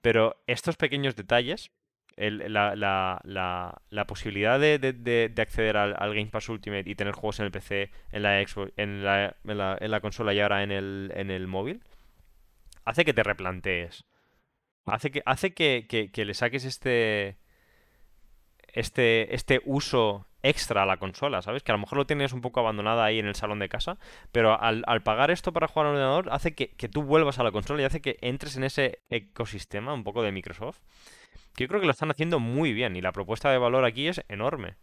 Pero estos pequeños detalles, la, posibilidad de, acceder al, Game Pass Ultimate y tener juegos en el PC, en la, Xbox, en la, consola y ahora en el, en el móvil, hace que te replantees. Hace que, hace que, le saques este. Este, este uso extra a la consola, ¿sabes? Que a lo mejor lo tienes un poco abandonada ahí en el salón de casa, pero al, pagar esto para jugar al ordenador hace que, tú vuelvas a la consola y hace que entres en ese ecosistema un poco de Microsoft. Que yo creo que lo están haciendo muy bien y la propuesta de valor aquí es enorme.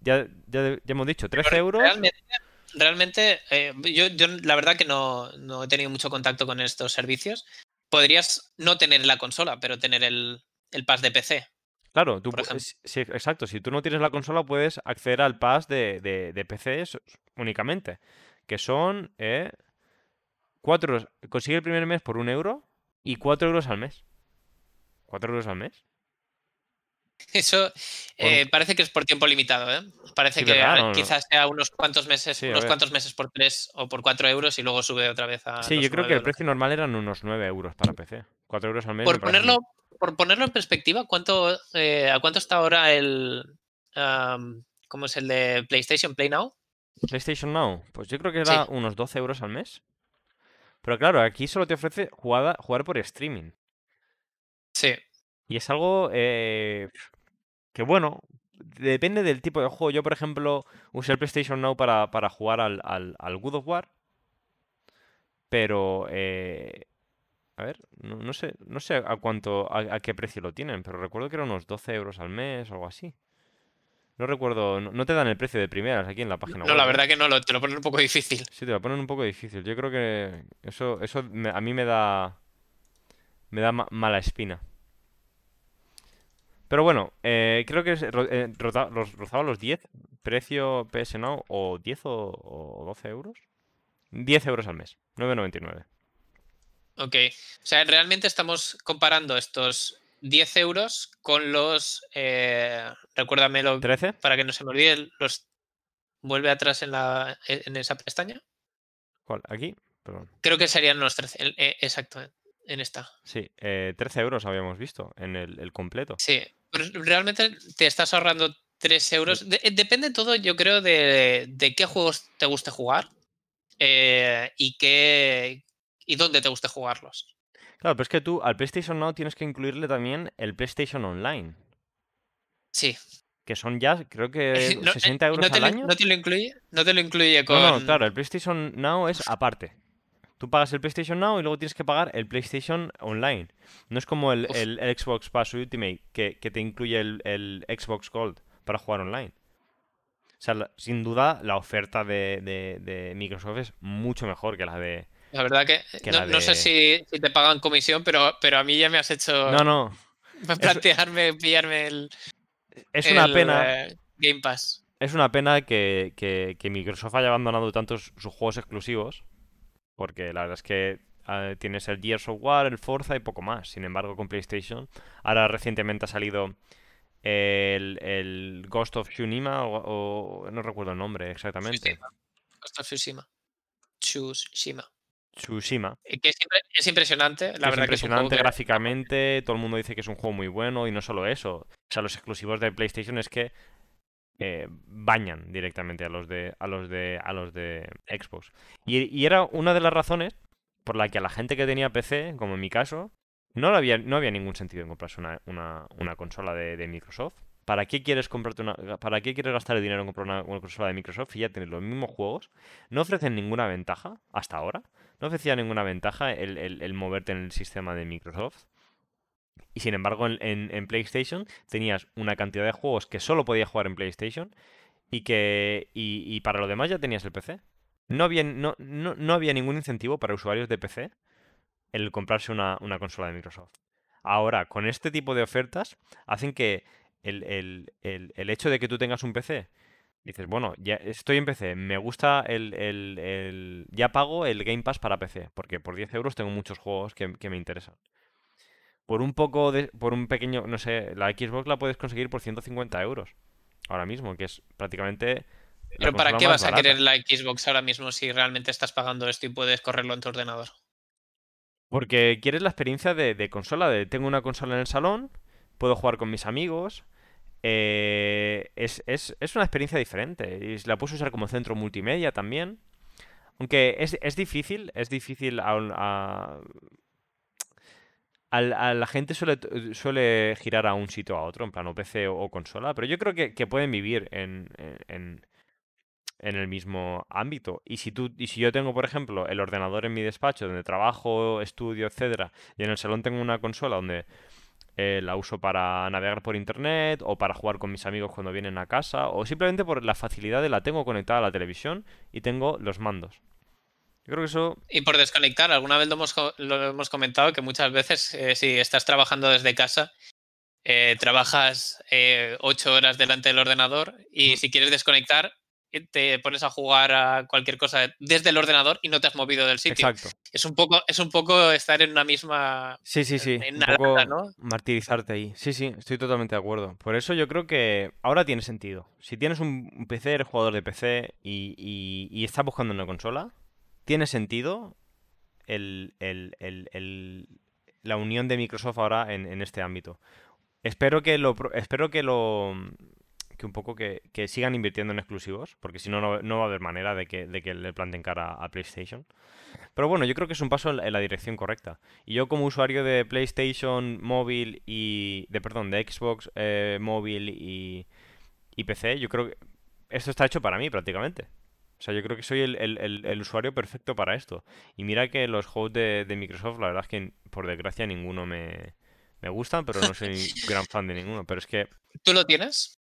Ya, ya, hemos dicho, 13 euros. Realmente, eh, yo, yo, la verdad que no, no he tenido mucho contacto con estos servicios. Podrías no tener la consola, pero tener el, el pass de PC. Claro, tú, exacto. Si tú no tienes la consola, puedes acceder al pass de, de, PC únicamente. Que son eh, cuatro. Consigue el primer mes por un euro y cuatro euros al mes. ¿Cuatro euros al mes? Eso eh, parece que es por tiempo limitado, ¿eh? Parece que quizás sea unos cuantos meses, unos cuantos meses por tres o por cuatro euros y luego sube otra vez a. Sí, yo creo que el precio normal eran unos nueve euros para PC. Cuatro euros al mes. Por ponerlo, por ponerlo en perspectiva, ¿cuánto, eh, ¿a cuánto está ahora el. ¿Cómo es el de PlayStation Play Now? PlayStation Now, pues yo creo que era unos 12 euros al mes. Pero claro, aquí solo te ofrece jugar por streaming. Sí. Y es algo eh, que, bueno, depende del tipo de juego. Yo, por ejemplo, usé el PlayStation Now para, jugar al, al, al, Good of War. Pero, eh, a ver, no, sé, no sé a cuánto, a, qué precio lo tienen, pero recuerdo que eran unos 12 euros al mes o algo así. No recuerdo, no, te dan el precio de primeras aquí en la página web. No, la verdad que no, te lo ponen un poco difícil. Sí, te lo ponen un poco difícil. Yo creo que eso, eso a mí me da, me da mala espina. Pero bueno, eh, creo que eh, rozaba los 10, precio PS Now, o 10 o, 12 euros. 10 euros al mes, 9,99. Ok, o sea, realmente estamos comparando estos 10 euros con los, eh, recuérdamelo 13 para que no se me olvide, los vuelve atrás en, la, en esa pestaña. ¿Cuál? ¿Aquí? Perdón. Creo que serían los 13, eh, exacto, en esta. Sí, eh, 13 euros habíamos visto en el, el completo. Sí, realmente te estás ahorrando 3 euros. depende todo, yo creo, de, qué juegos te guste jugar eh, y qué y dónde te guste jugarlos. Claro, pero es que tú al PlayStation Now tienes que incluirle también el PlayStation Online. Sí. Que son ya, creo que 60 euros no al año. ¿No te lo incluye? No te lo incluye con. No, no, claro, el PlayStation Now es aparte. Tú pagas el PlayStation Now y luego tienes que pagar el PlayStation Online. No es como el, Xbox Pass Ultimate que, te incluye el, Xbox Gold para jugar online. O sea, sin duda la oferta de, Microsoft es mucho mejor que la de... La verdad que, no, sé si, te pagan comisión, pero, pero a mí ya me has hecho... No, no. Plantearme, pillarme el... Es una pena... Eh, Game Pass. Es una pena que, que Microsoft haya abandonado tantos sus juegos exclusivos porque la verdad es que ah, tienes el Gears of War, el Forza y poco más. Sin embargo, con PlayStation, ahora recientemente ha salido el, Ghost of Tsushima, o, no recuerdo el nombre exactamente. Ghost of Tsushima. Tsushima. Tsushima. Eh, que es, impresionante, la es verdad impresionante gráficamente, todo el mundo dice que es un juego muy bueno y no solo eso. O sea, los exclusivos de PlayStation es que eh, bañan directamente a los de a los de a los de Xbox. Y, era una de las razones por la que a la gente que tenía PC, como en mi caso, no había, no había ningún sentido en comprarse una, una, consola de, Microsoft. ¿Para qué quieres comprarte una, para qué quieres gastar el dinero en comprar una, consola de Microsoft y ya tienes los mismos juegos? No ofrecen ninguna ventaja hasta ahora. No ofrecía ninguna ventaja el moverte en el sistema de Microsoft. Y sin embargo, en, PlayStation tenías una cantidad de juegos que solo podías jugar en PlayStation y que y, para lo demás ya tenías el PC. No había, no, no, había ningún incentivo para usuarios de PC el comprarse una, consola de Microsoft. Ahora, con este tipo de ofertas, hacen que el, el, hecho de que tú tengas un PC, dices, bueno, ya estoy en PC, me gusta el, ya pago el Game Pass para PC, porque por 10 euros tengo muchos juegos que, que me interesan por un poco de, por un pequeño, no sé, la Xbox la puedes conseguir por 150 euros ahora mismo, que es prácticamente... Pero ¿para qué vas a querer la Xbox ahora mismo si realmente estás pagando esto y puedes correrlo en tu ordenador? Porque quieres la experiencia de, consola, de tengo una consola en el salón, puedo jugar con mis amigos, eh, es, una experiencia diferente. Y la puedes usar como centro multimedia también. Aunque es, difícil, es difícil a, a la gente suele, suele girar a un sitio a otro, en plan o PC o, consola, pero yo creo que, que pueden vivir en, en, en, el mismo ámbito. Y si, tú, y si yo tengo, por ejemplo, el ordenador en mi despacho donde trabajo, estudio, etcétera, y en el salón tengo una consola donde eh, la uso para navegar por internet o para jugar con mis amigos cuando vienen a casa o simplemente por la facilidad de la tengo conectada a la televisión y tengo los mandos. Yo creo que eso... Y por desconectar, alguna vez lo hemos, lo hemos comentado que muchas veces eh, si estás trabajando desde casa, eh, trabajas ocho horas delante del ordenador y si quieres desconectar, te pones a jugar a cualquier cosa desde el ordenador y no te has movido del sitio. Exacto. Es un poco, es un poco estar en una misma. Sí, sí, sí. un poco martirizarte ahí. Sí, sí, estoy totalmente de acuerdo. Por eso yo creo que ahora tiene sentido. Si tienes un PC, eres jugador de PC y, y, estás buscando una consola, tiene sentido el, la unión de Microsoft ahora en, en este ámbito. Espero que lo, espero que lo que un poco que, sigan invirtiendo en exclusivos, porque si no, no va a haber manera de que, de que le planten cara a, PlayStation. Pero bueno, yo creo que es un paso en la dirección correcta. Y yo como usuario de PlayStation móvil y... de perdón, de Xbox eh, móvil y, y PC, yo creo que esto está hecho para mí prácticamente. O sea, yo creo que soy el, usuario perfecto para esto. Y mira que los juegos de, de, Microsoft, la verdad es que por desgracia ninguno me, me gustan, pero no soy gran fan de ninguno. Pero es que... ¿Tú lo tienes?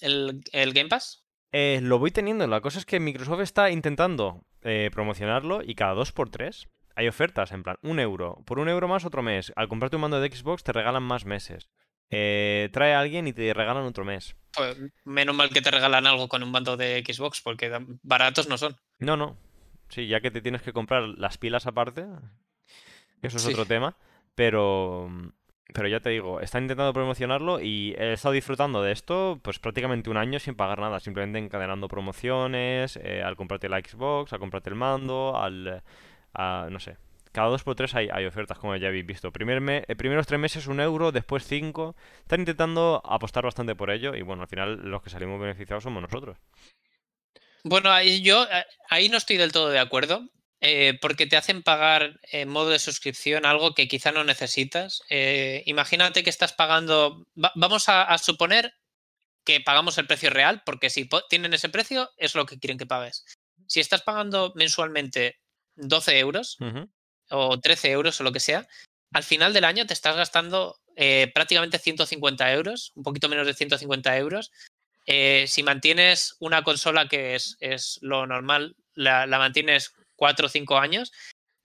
El, Game Pass? Eh, lo voy teniendo. La cosa es que Microsoft está intentando eh, promocionarlo y cada dos por tres hay ofertas, en plan, un euro. Por un euro más otro mes. Al comprarte un mando de Xbox te regalan más meses. Eh, trae a alguien y te regalan otro mes. Pues menos mal que te regalan algo con un mando de Xbox, porque baratos no son. No, no. Sí, ya que te tienes que comprar las pilas aparte. Eso es otro tema. Pero pero ya te digo, están intentando promocionarlo y he estado disfrutando de esto pues prácticamente un año sin pagar nada, simplemente encadenando promociones, eh, al comprarte la Xbox, al comprarte el mando, al... no sé. Cada dos por tres hay, ofertas, como ya habéis visto. Primer me, eh, primeros tres meses un euro, después cinco. Están intentando apostar bastante por ello y bueno, al final los que salimos beneficiados somos nosotros. Bueno, ahí yo eh, ahí no estoy del todo de acuerdo. Eh, porque te hacen pagar en modo de suscripción algo que quizá no necesitas. Eh, imagínate que estás pagando, vamos a, suponer que pagamos el precio real, porque si tienen ese precio es lo que quieren que pagues. Si estás pagando mensualmente 12 euros o 13 euros o lo que sea, al final del año te estás gastando eh, prácticamente 150 euros, un poquito menos de 150 euros. si mantienes una consola que es, es lo normal, la, la mantienes cuatro o cinco años,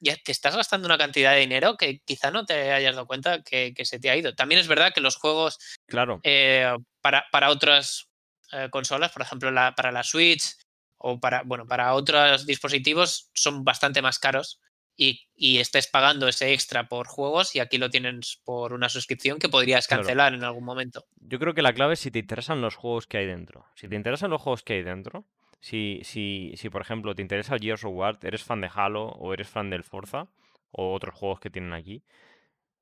ya te estás gastando una cantidad de dinero que quizá no te hayas dado cuenta que, se te ha ido. También es verdad que los juegos claro. Eh, para, para, otras eh, consolas, por ejemplo, la, para la Switch o para, bueno, para otros dispositivos son bastante más caros y, y, estés pagando ese extra por juegos y aquí lo tienes por una suscripción que podrías cancelar en algún momento. Yo creo que la clave es si te interesan los juegos que hay dentro. Si te interesan los juegos que hay dentro, si, si, si, por ejemplo, te interesa Gears of War, eres fan de Halo o eres fan del Forza o otros juegos que tienen aquí,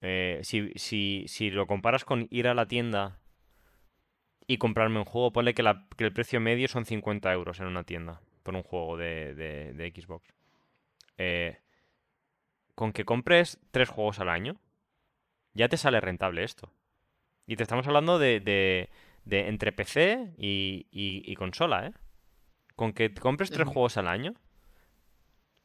eh, si, si, si, lo comparas con ir a la tienda y comprarme un juego, ponle que, el precio medio son 50 euros en una tienda por un juego de, de, Xbox. Eh, con que compres tres juegos al año, ya te sale rentable esto. Y te estamos hablando de, de, de entre PC y, y, y consola, ¿eh? Con que compres tres juegos al año,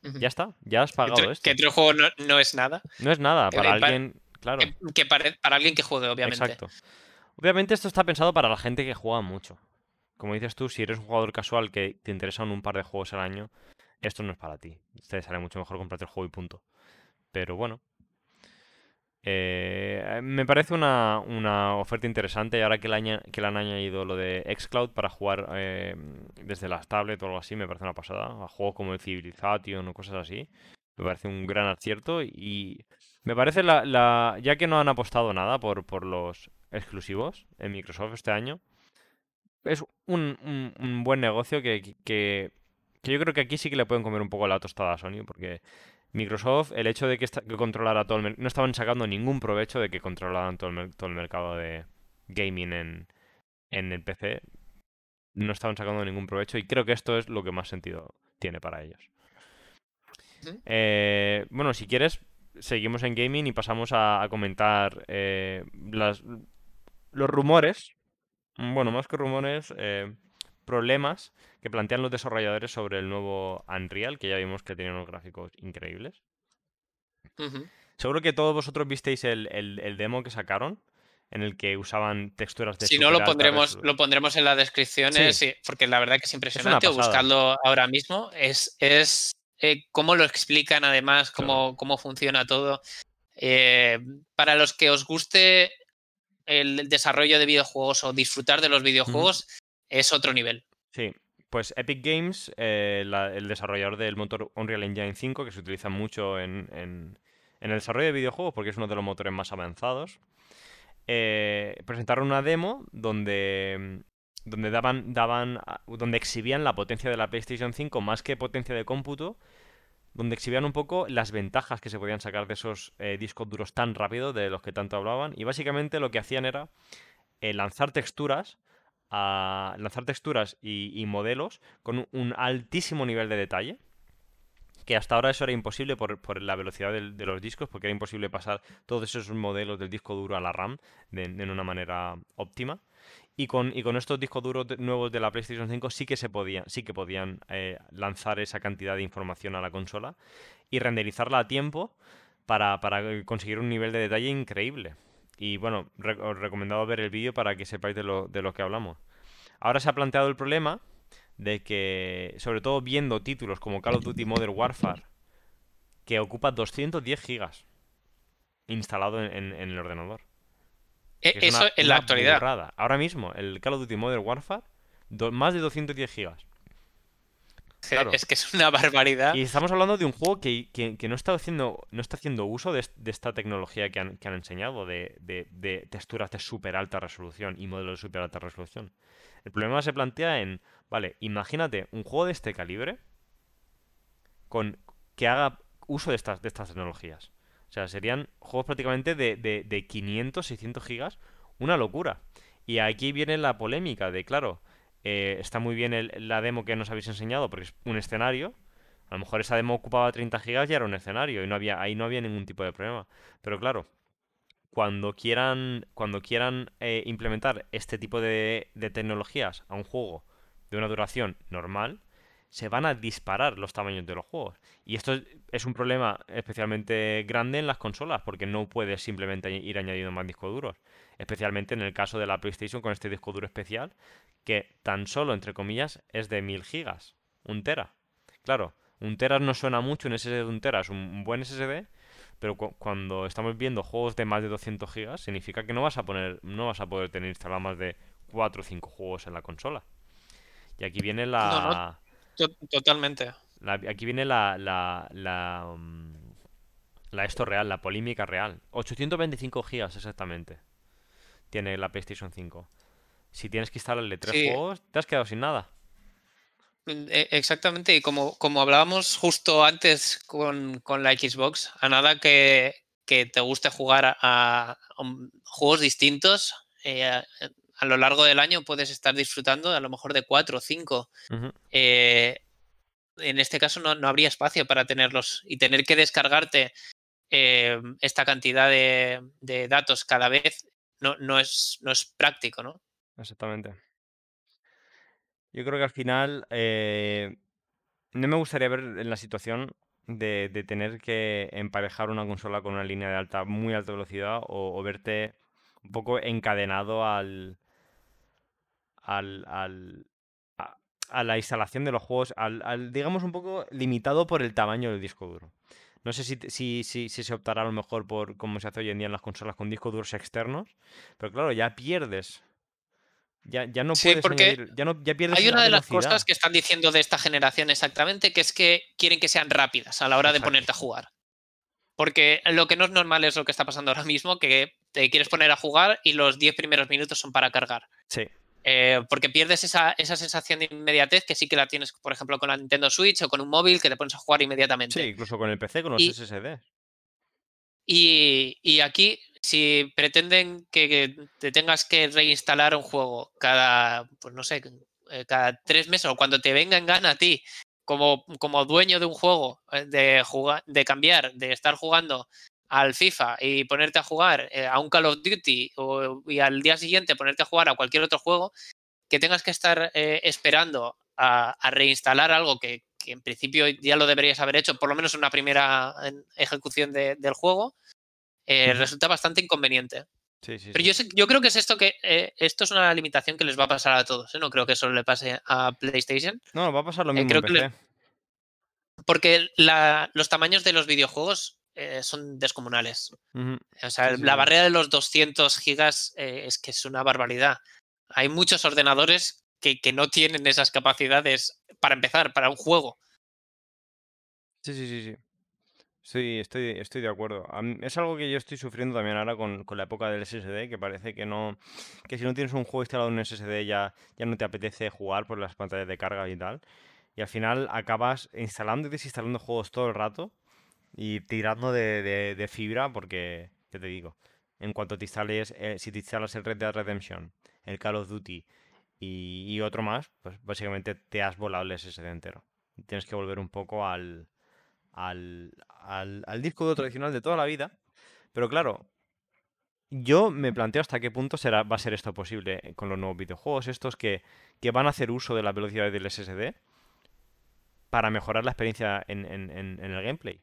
ya está, ya has pagado esto. Que tres juegos no, es nada. No es nada, para alguien, claro. Que, para, alguien que juegue, obviamente. Exacto. Obviamente esto está pensado para la gente que juega mucho. Como dices tú, si eres un jugador casual que te interesan un par de juegos al año, esto no es para ti. Te sale mucho mejor comprarte el juego y punto. Pero bueno, eh, me parece una, oferta interesante ahora que le, han añadido lo de Xcloud para jugar eh, desde las tablets o algo así, me parece una pasada. A juegos como el Civilization o cosas así, me parece un gran acierto y me parece la, ya que no han apostado nada por, por los exclusivos en Microsoft este año, es un, buen negocio que, que, que, yo creo que aquí sí que le pueden comer un poco la tostada a Sony porque Microsoft, el hecho de que, controlara todo el mercado, no estaban sacando ningún provecho de que controlaran todo el, todo el mercado de gaming en, en el PC. No estaban sacando ningún provecho y creo que esto es lo que más sentido tiene para ellos. Eh, bueno, si quieres, seguimos en gaming y pasamos a, comentar eh, las, los rumores, bueno, más que rumores, eh, problemas que plantean los desarrolladores sobre el nuevo Unreal, que ya vimos que tiene unos gráficos increíbles. Seguro que todos vosotros visteis el, demo que sacaron, en el que usaban texturas de Si no, lo pondremos, lo pondremos en la descripción, porque la verdad que es impresionante. buscarlo ahora mismo. Es, es eh, cómo lo explican, además, cómo, cómo funciona todo. Eh, para los que os guste el desarrollo de videojuegos o disfrutar de los videojuegos, es otro nivel. Sí, pues Epic Games, eh, el desarrollador del motor Unreal Engine 5, que se utiliza mucho en, en, el desarrollo de videojuegos porque es uno de los motores más avanzados, eh, presentaron una demo donde, donde, daban, daban, donde exhibían la potencia de la PlayStation 5 más que potencia de cómputo, donde exhibían un poco las ventajas que se podían sacar de esos eh, discos duros tan rápido de los que tanto hablaban. Y básicamente lo que hacían era lanzar texturas a lanzar texturas y, modelos con un, altísimo nivel de detalle. Que hasta ahora eso era imposible por, la velocidad de, los discos, porque era imposible pasar todos esos modelos del disco duro a la RAM de, una manera óptima. Y con, estos discos duros nuevos de la PlayStation 5 sí que se podía, sí que podían eh, lanzar esa cantidad de información a la consola y renderizarla a tiempo para, para conseguir un nivel de detalle increíble. Y bueno, os recomendado ver el vídeo para que sepáis de lo, de lo que hablamos. Ahora se ha planteado el problema de que, sobre todo viendo títulos como Call of Duty Modern Warfare, que ocupa 210 gigas instalado en, el ordenador. E, eso en la actualidad. Ahora mismo, el Call of Duty Modern Warfare, más de 210 gigas. Es que es una barbaridad. Y estamos hablando de un juego que, no, está haciendo, no está haciendo uso de, esta tecnología que han, enseñado, de, texturas de súper alta resolución y modelos de súper alta resolución. El problema se plantea en, vale, imagínate un juego de este calibre con que haga uso de estas, de estas tecnologías. O sea, serían juegos prácticamente de, de 500, 600 gigas, una locura. Y aquí viene la polémica de, claro, eh, está muy bien la demo que nos habéis enseñado porque es un escenario. A lo mejor esa demo ocupaba 30 gigas y era un escenario y no había, ahí no había ningún tipo de problema. Pero claro, cuando quieran, cuando quieran eh, implementar este tipo de, de tecnologías a un juego de una duración normal, se van a disparar los tamaños de los juegos. Y esto es un problema especialmente grande en las consolas, porque no puedes simplemente ir añadiendo más discos duros. Especialmente en el caso de la PlayStation con este disco duro especial, que tan solo, entre comillas, es de 1000 gigas. Un tera. Claro, un tera no suena mucho, un SSD de un tera es un buen SSD, pero cuando estamos viendo juegos de más de 200 gigas, significa que no vas a poner, no vas a poder tener instalado más de 4 o 5 juegos en la consola. Y aquí viene la... Totalmente. aquí viene la, la, la, mm, la, esto real, la polémica real. 825 gigas exactamente tiene la PlayStation 5. Si tienes que instalarle tres juegos, te has quedado sin nada. E, exactamente, y como, como hablábamos justo antes con, la Xbox, a nada que, te guste jugar a, juegos distintos, eh, a, lo largo del año puedes estar disfrutando a lo mejor de cuatro o cinco. Eh, en este caso no, habría espacio para tenerlos y tener que descargarte eh, esta cantidad de, datos cada vez no, no, es, no es práctico, ¿no? Exactamente. Yo creo que al final eh, no me gustaría ver en la situación de, tener que emparejar una consola con una línea de alta, muy alta velocidad o verte un poco encadenado al, al, al a, la instalación de los juegos, al, digamos un poco limitado por el tamaño del disco duro. No sé si, si, si, si, se optará a lo mejor por como se hace hoy en día en las consolas con discos duros externos, pero claro, ya pierdes. Ya, ya no puedes porque ya, no, ya pierdes Hay una de las cosas que están diciendo de esta generación exactamente, que es que quieren que sean rápidas a la hora de ponerte a jugar. Porque lo que no es normal es lo que está pasando ahora mismo, que te quieres poner a jugar y los 10 primeros minutos son para cargar. Sí. Eh, porque pierdes esa, sensación de inmediatez que sí que la tienes, por ejemplo, con la Nintendo Switch o con un móvil que te pones a jugar inmediatamente. Sí, incluso con el PC, con los SSD. Y, aquí, si pretenden que, te tengas que reinstalar un juego cada, pues no sé, eh, cada tres meses o cuando te venga en gana a ti como, como dueño de un juego, de, jugar, de cambiar, de estar jugando al FIFA y ponerte a jugar a un Call of Duty y al día siguiente ponerte a jugar a cualquier otro juego, que tengas que estar esperando a, reinstalar algo que, en principio ya lo deberías haber hecho, por lo menos en una primera ejecución del juego, resulta bastante inconveniente. Pero Yo, yo, creo que es esto que eh, esto es una limitación que les va a pasar a todos. ¿eh? No creo que solo le pase a PlayStation. No, va a pasar lo eh, mismo. Porque los tamaños de los videojuegos son descomunales. O sea, la barrera de los 200 gigas es que es una barbaridad. Hay muchos ordenadores que, que no tienen esas capacidades para empezar, para un juego. Sí, sí, sí, sí. Sí, estoy, estoy de acuerdo. es algo que yo estoy sufriendo también ahora con, la época del SSD, que parece que no, que si no tienes un juego instalado en un SSD ya, ya no te apetece jugar por las pantallas de carga y tal. Y al final acabas instalando y desinstalando juegos todo el rato y tirando de, fibra porque, ¿qué te digo? En cuanto te instales, eh, si te instalas el Red Dead Redemption, el Call of Duty y, otro más, pues básicamente te has volado el SSD entero. Tienes que volver un poco al, al, al, disco duro tradicional de toda la vida. Pero claro, yo me planteo hasta qué punto será, va a ser esto posible con los nuevos videojuegos, estos que, que van a hacer uso de la velocidad del SSD para mejorar la experiencia en, en, el gameplay.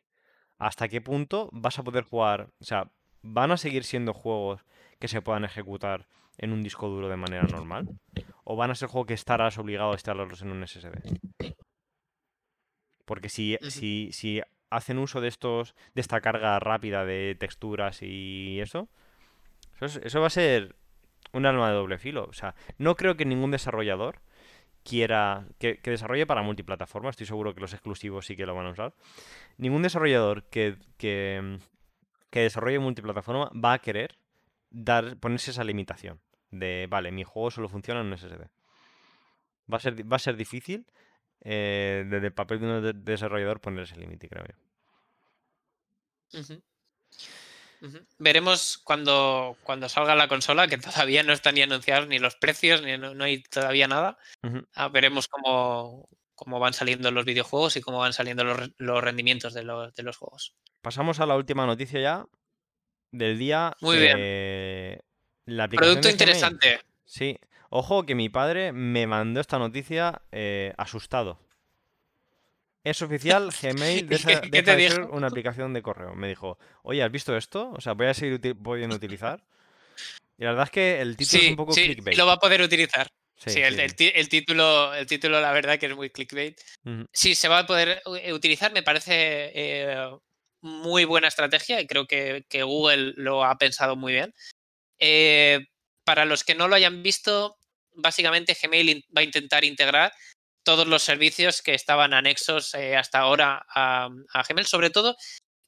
¿Hasta qué punto vas a poder jugar? O sea, ¿van a seguir siendo juegos que se puedan ejecutar en un disco duro de manera normal? ¿O van a ser juegos que estarás obligado a instalarlos en un SSD? Porque si, si, si hacen uso de estos de esta carga rápida de texturas y eso, eso, va a ser un alma de doble filo. O sea, no creo que ningún desarrollador quiera que, desarrolle para multiplataforma, estoy seguro que los exclusivos sí que lo van a usar. Ningún desarrollador que, que, desarrolle multiplataforma va a querer dar, ponerse esa limitación de, vale, mi juego solo funciona en un SSD. Va a ser, va a ser difícil eh, desde el papel de un desarrollador poner ese límite, creo yo. Veremos cuando, cuando salga la consola, que todavía no están ni anunciados ni los precios, ni no, hay todavía nada. Ah, veremos cómo, cómo, van saliendo los videojuegos y cómo van saliendo los, rendimientos de los, de los, juegos. Pasamos a la última noticia ya del día. Muy bien. La Producto interesante. Sí, Ojo que mi padre me mandó esta noticia eh, asustado. Es oficial, Gmail deja, de ser una aplicación de correo. Me dijo, oye, ¿has visto esto? O sea, voy a seguir pudiendo utilizar. Y la verdad es que el título es un poco sí, clickbait. Lo va a poder utilizar. Sí, el, título, el título, la verdad, que es muy clickbait. Sí, se va a poder eh, utilizar. Me parece eh, muy buena estrategia y creo que, Google lo ha pensado muy bien. para los que no lo hayan visto, básicamente Gmail va a intentar integrar todos los servicios que estaban anexos eh, hasta ahora a, Gmail. Sobre todo,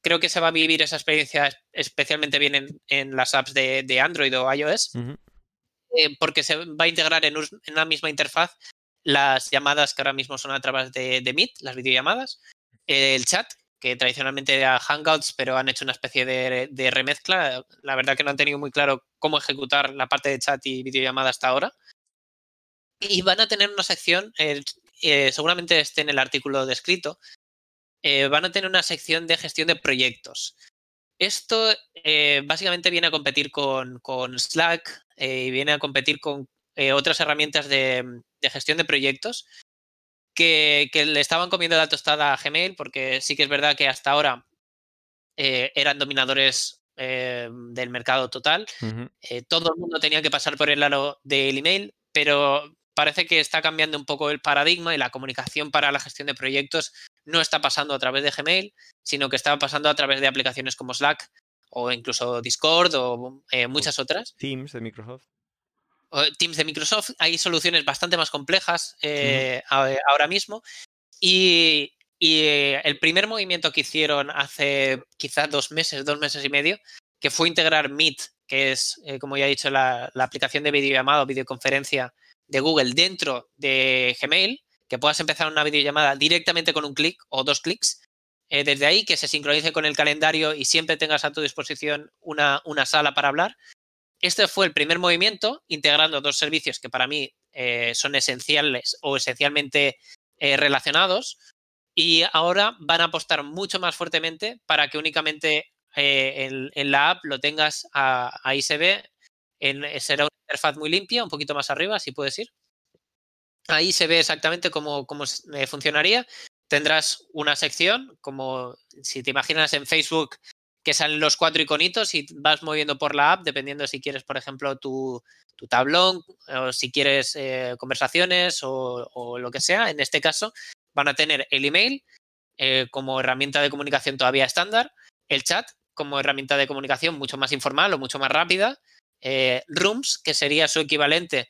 creo que se va a vivir esa experiencia especialmente bien en, las apps de, Android o iOS, eh, porque se va a integrar en, una misma interfaz las llamadas que ahora mismo son a través de, Meet, las videollamadas, el chat, que tradicionalmente era Hangouts, pero han hecho una especie de, de, remezcla. La verdad que no han tenido muy claro cómo ejecutar la parte de chat y videollamada hasta ahora. Y van a tener una sección, eh, seguramente esté en el artículo descrito, eh, van a tener una sección de gestión de proyectos. Esto eh, básicamente viene a competir con, Slack y viene a competir con otras herramientas de, gestión de proyectos que, le estaban comiendo la tostada a Gmail, porque sí que es verdad que hasta ahora eran dominadores del mercado total. todo el mundo tenía que pasar por el lado del email, pero parece que está cambiando un poco el paradigma y la comunicación para la gestión de proyectos no está pasando a través de Gmail, sino que está pasando a través de aplicaciones como Slack o incluso Discord o eh, muchas otras. Teams de Microsoft. Teams de Microsoft. Hay soluciones bastante más complejas eh, ahora mismo. Y, eh, el primer movimiento que hicieron hace quizás dos meses, dos meses y medio, que fue integrar Meet, que es, como ya he dicho, la, la aplicación de videollamada o videoconferencia de Google dentro de Gmail, que puedas empezar una videollamada directamente con un clic o dos clics. Eh, desde ahí, que se sincronice con el calendario y siempre tengas a tu disposición una, una sala para hablar. Este fue el primer movimiento, integrando dos servicios que para mí eh, son esenciales o esencialmente eh, relacionados, Y ahora van a apostar mucho más fuertemente para que únicamente en, la app lo tengas, ahí se ve, en, será una interfaz muy limpia, un poquito más arriba, si puedes ir. Ahí se ve exactamente cómo, cómo funcionaría tendrás una sección, como si te imaginas en Facebook que salen los cuatro iconitos y vas moviendo por la app, dependiendo si quieres, por ejemplo, tu, tablón o si quieres eh, conversaciones o, lo que sea. En este caso, van a tener el email eh, como herramienta de comunicación todavía estándar, el chat como herramienta de comunicación mucho más informal o mucho más rápida, eh, Rooms, que sería su equivalente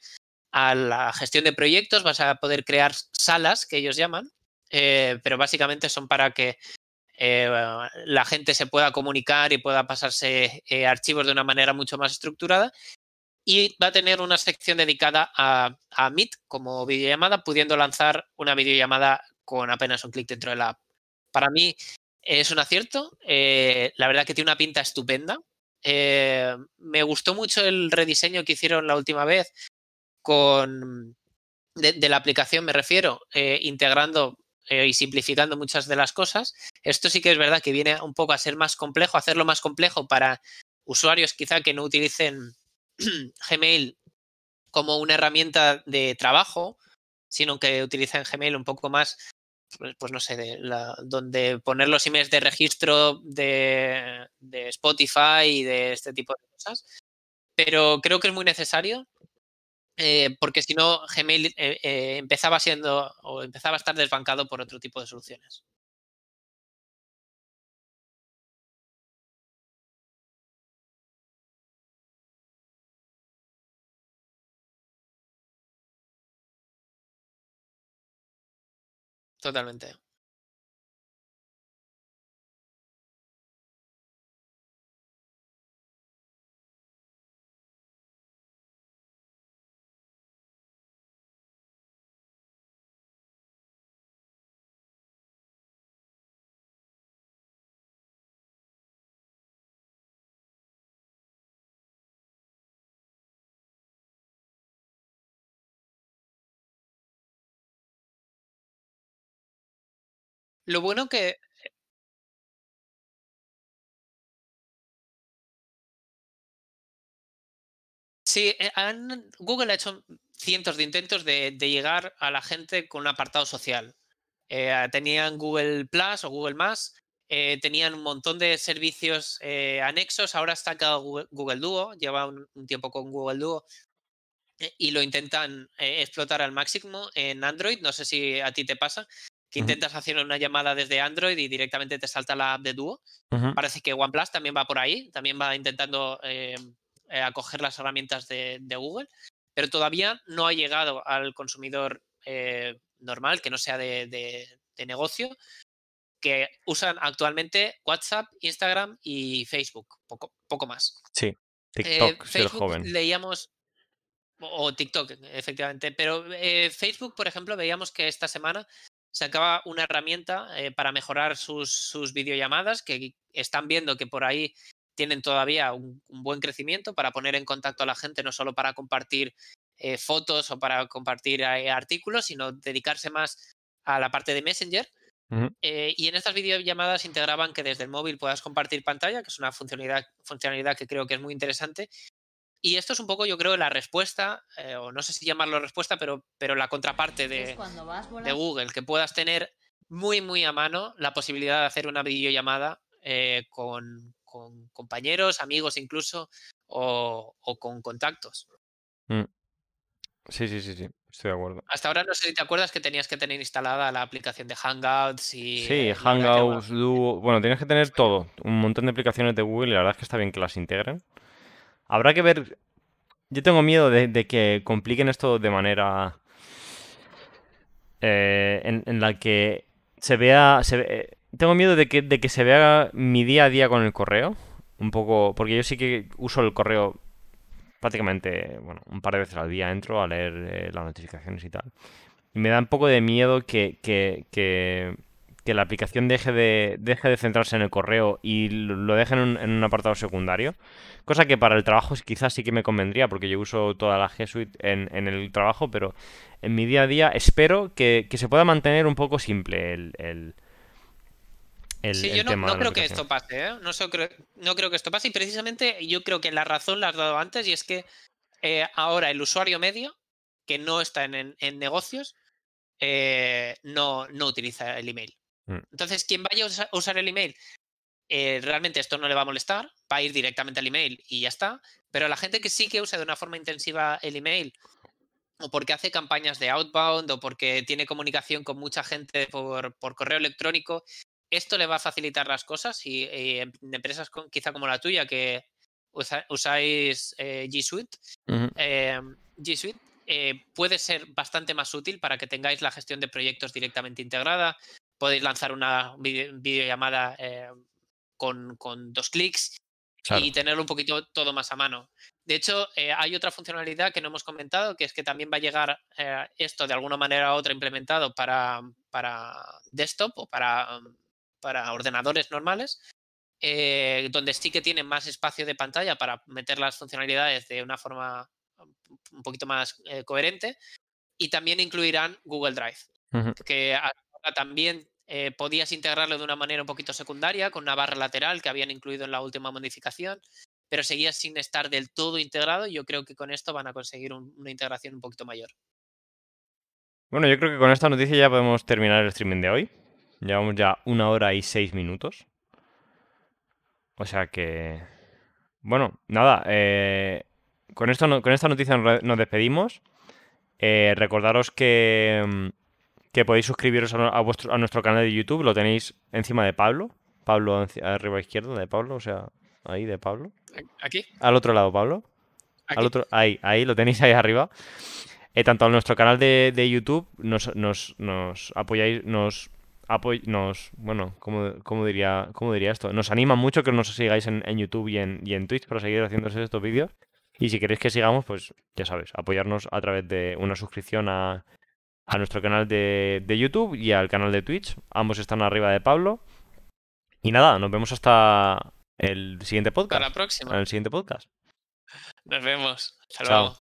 a la gestión de proyectos, vas a poder crear salas, que ellos llaman, eh, pero básicamente son para que eh, la gente se pueda comunicar y pueda pasarse archivos de una manera mucho más estructurada. Y va a tener una sección dedicada a, Meet como videollamada, pudiendo lanzar una videollamada con apenas un clic dentro de la app. Para mí es un acierto. la verdad que tiene una pinta estupenda. Me gustó mucho el rediseño que hicieron la última vez con de, la aplicación, me refiero, integrando eh, y simplificando muchas de las cosas. Esto sí que es verdad que viene un poco a ser más complejo, hacerlo más complejo para usuarios quizá que no utilicen Gmail como una herramienta de trabajo, sino que utilicen Gmail un poco más, pues, no sé, de donde poner los emails de registro de, de Spotify y de este tipo de cosas. Pero creo que es muy necesario eh, porque si no, Gmail eh, eh, empezaba siendo o empezaba a estar desbancado por otro tipo de soluciones. Totalmente. Lo bueno que eh Sí, eh, Google ha hecho cientos de intentos de, llegar a la gente con un apartado social. Eh, tenían Google Plus o Google Más, tenían un montón de servicios anexos. Ahora está Google, Google Duo, lleva un, tiempo con Google Duo y lo intentan explotar al máximo en Android. No sé si a ti te pasa, que intentas hacer una llamada desde Android y directamente te salta la app de Duo. Parece que OnePlus también va por ahí, también va intentando eh, eh, acoger las herramientas de, Google, pero todavía no ha llegado al consumidor eh, normal, que no sea de, negocio, que usan actualmente WhatsApp, Instagram y Facebook, poco, poco más. Sí, TikTok, Facebook, joven. Leíamos, o TikTok, efectivamente. Pero Facebook, por ejemplo, veíamos que esta semana sacaba una herramienta eh, para mejorar sus, sus, videollamadas, que están viendo que por ahí tienen todavía un, buen crecimiento para poner en contacto a la gente, no solo para compartir eh, fotos o para compartir eh, artículos, sino dedicarse más a la parte de Messenger. y en estas videollamadas integraban que desde el móvil puedas compartir pantalla, que es una funcionalidad, funcionalidad que creo que es muy interesante, y esto es un poco, yo creo, la respuesta, eh, o no sé si llamarlo respuesta, pero, pero la contraparte de, de, Google, que puedas tener muy, muy a mano la posibilidad de hacer una videollamada eh, con, compañeros, amigos incluso, o, con contactos. Mm. Sí, sí, sí, sí, estoy de acuerdo. Hasta ahora no sé si te acuerdas que tenías que tener instalada la aplicación de Hangouts y... Sí, Hangouts, Duo... Bueno, tienes que tener todo, un montón de aplicaciones de Google y la verdad es que está bien que las integren. Habrá que ver. Yo tengo miedo de, que compliquen esto de manera. Eh, en, la que se vea. Se tengo miedo de que, de que se vea mi día a día con el correo. Un poco. Porque yo sí que uso el correo prácticamente. Bueno, un par de veces al día entro a leer eh, las notificaciones y tal. Y me da un poco de miedo que, que, que, que la aplicación deje de, deje de centrarse en el correo y lo deje en un, apartado secundario. Cosa que para el trabajo quizás sí que me convendría, porque yo uso toda la G Suite en, el trabajo, pero en mi día a día espero que, se pueda mantener un poco simple el, el sí, yo no, creo que esto pase, ¿eh? no, creo, no creo que esto pase y precisamente yo creo que la razón la has dado antes y es que eh, ahora el usuario medio que no está en, negocios eh, no, no utiliza el email. Mm. Entonces, quien vaya a usar el email, eh, realmente esto no le va a molestar, va a ir directamente al email y ya está. Pero la gente que sí que usa de una forma intensiva el email, o porque hace campañas de outbound, o porque tiene comunicación con mucha gente por, correo electrónico, esto le va a facilitar las cosas y, en empresas quizá como la tuya que usáis eh, G Suite, G Suite eh, puede ser bastante más útil para que tengáis la gestión de proyectos directamente integrada. Podéis lanzar una videollamada eh, con, dos clics y tenerlo un poquito todo más a mano. De hecho, eh, hay otra funcionalidad que no hemos comentado, que es que también va a llegar esto de alguna manera u otra implementado para, para desktop o para, para ordenadores normales, donde sí que tienen más espacio de pantalla para meter las funcionalidades de una forma un poquito más eh, coherente. Y también incluirán Google Drive, que también eh, podías integrarlo de una manera un poquito secundaria, con una barra lateral que habían incluido en la última modificación, pero seguía sin estar del todo integrado. Y yo creo que con esto van a conseguir una integración un poquito mayor. Bueno, yo creo que con esta noticia ya podemos terminar el streaming de hoy. Llevamos ya una hora y seis minutos. O sea que... Bueno, nada. Eh, con, esto, con esta noticia nos despedimos. Eh, recordaros que, mm, que, podéis suscribiros a, vuestro, a nuestro canal de YouTube. Lo tenéis encima de Pablo. Pablo arriba a izquierda de Pablo, o sea, ahí de Pablo. ¿Aquí? Al otro lado, Pablo. Al otro, ahí, ahí, lo tenéis ahí arriba. Eh, tanto a nuestro canal de, YouTube nos, nos, nos apoyáis, nos nos, bueno, ¿cómo, diría, ¿cómo diría esto? Nos anima mucho que nos sigáis en, en YouTube y en, y en Twitch para seguir haciéndose estos vídeos. Y si queréis que sigamos, pues ya sabes, apoyarnos a través de una suscripción a, nuestro canal de, YouTube y al canal de Twitch. Ambos están arriba de Pablo. Y nada, nos vemos hasta el siguiente podcast. Hasta la próxima. En el siguiente podcast. Nos vemos. Hasta luego.